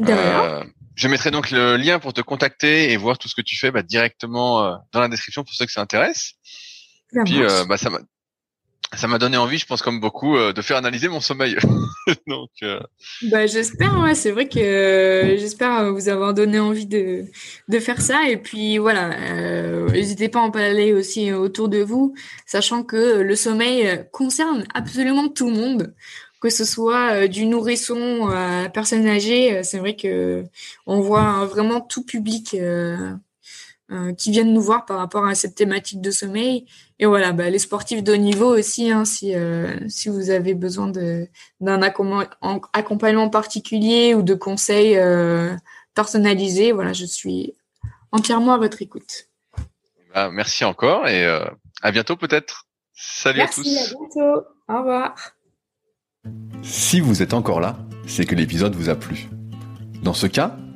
Euh, je mettrai donc le lien pour te contacter et voir tout ce que tu fais bah, directement dans la description pour ceux que ça intéresse. Puis bah, ça ça m'a donné envie, je pense comme beaucoup, euh, de faire analyser mon sommeil. Donc, euh... bah, j'espère, ouais, c'est vrai que euh, j'espère vous avoir donné envie de, de faire ça. Et puis voilà, euh, n'hésitez pas à en parler aussi autour de vous, sachant que le sommeil concerne absolument tout le monde, que ce soit du nourrisson à la personne âgée. C'est vrai que on voit vraiment tout public euh, qui viennent nous voir par rapport à cette thématique de sommeil. Et voilà, bah, les sportifs de haut niveau aussi, hein, si, euh, si vous avez besoin d'un accompagnement particulier ou de conseils euh, personnalisés, voilà, je suis entièrement à votre écoute. Bah, merci encore et à bientôt peut-être. Salut à tous. Merci, à bientôt. Au revoir. Si vous êtes encore là, c'est que l'épisode vous a plu. Dans ce cas,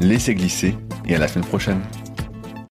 laissez glisser et à la semaine prochaine.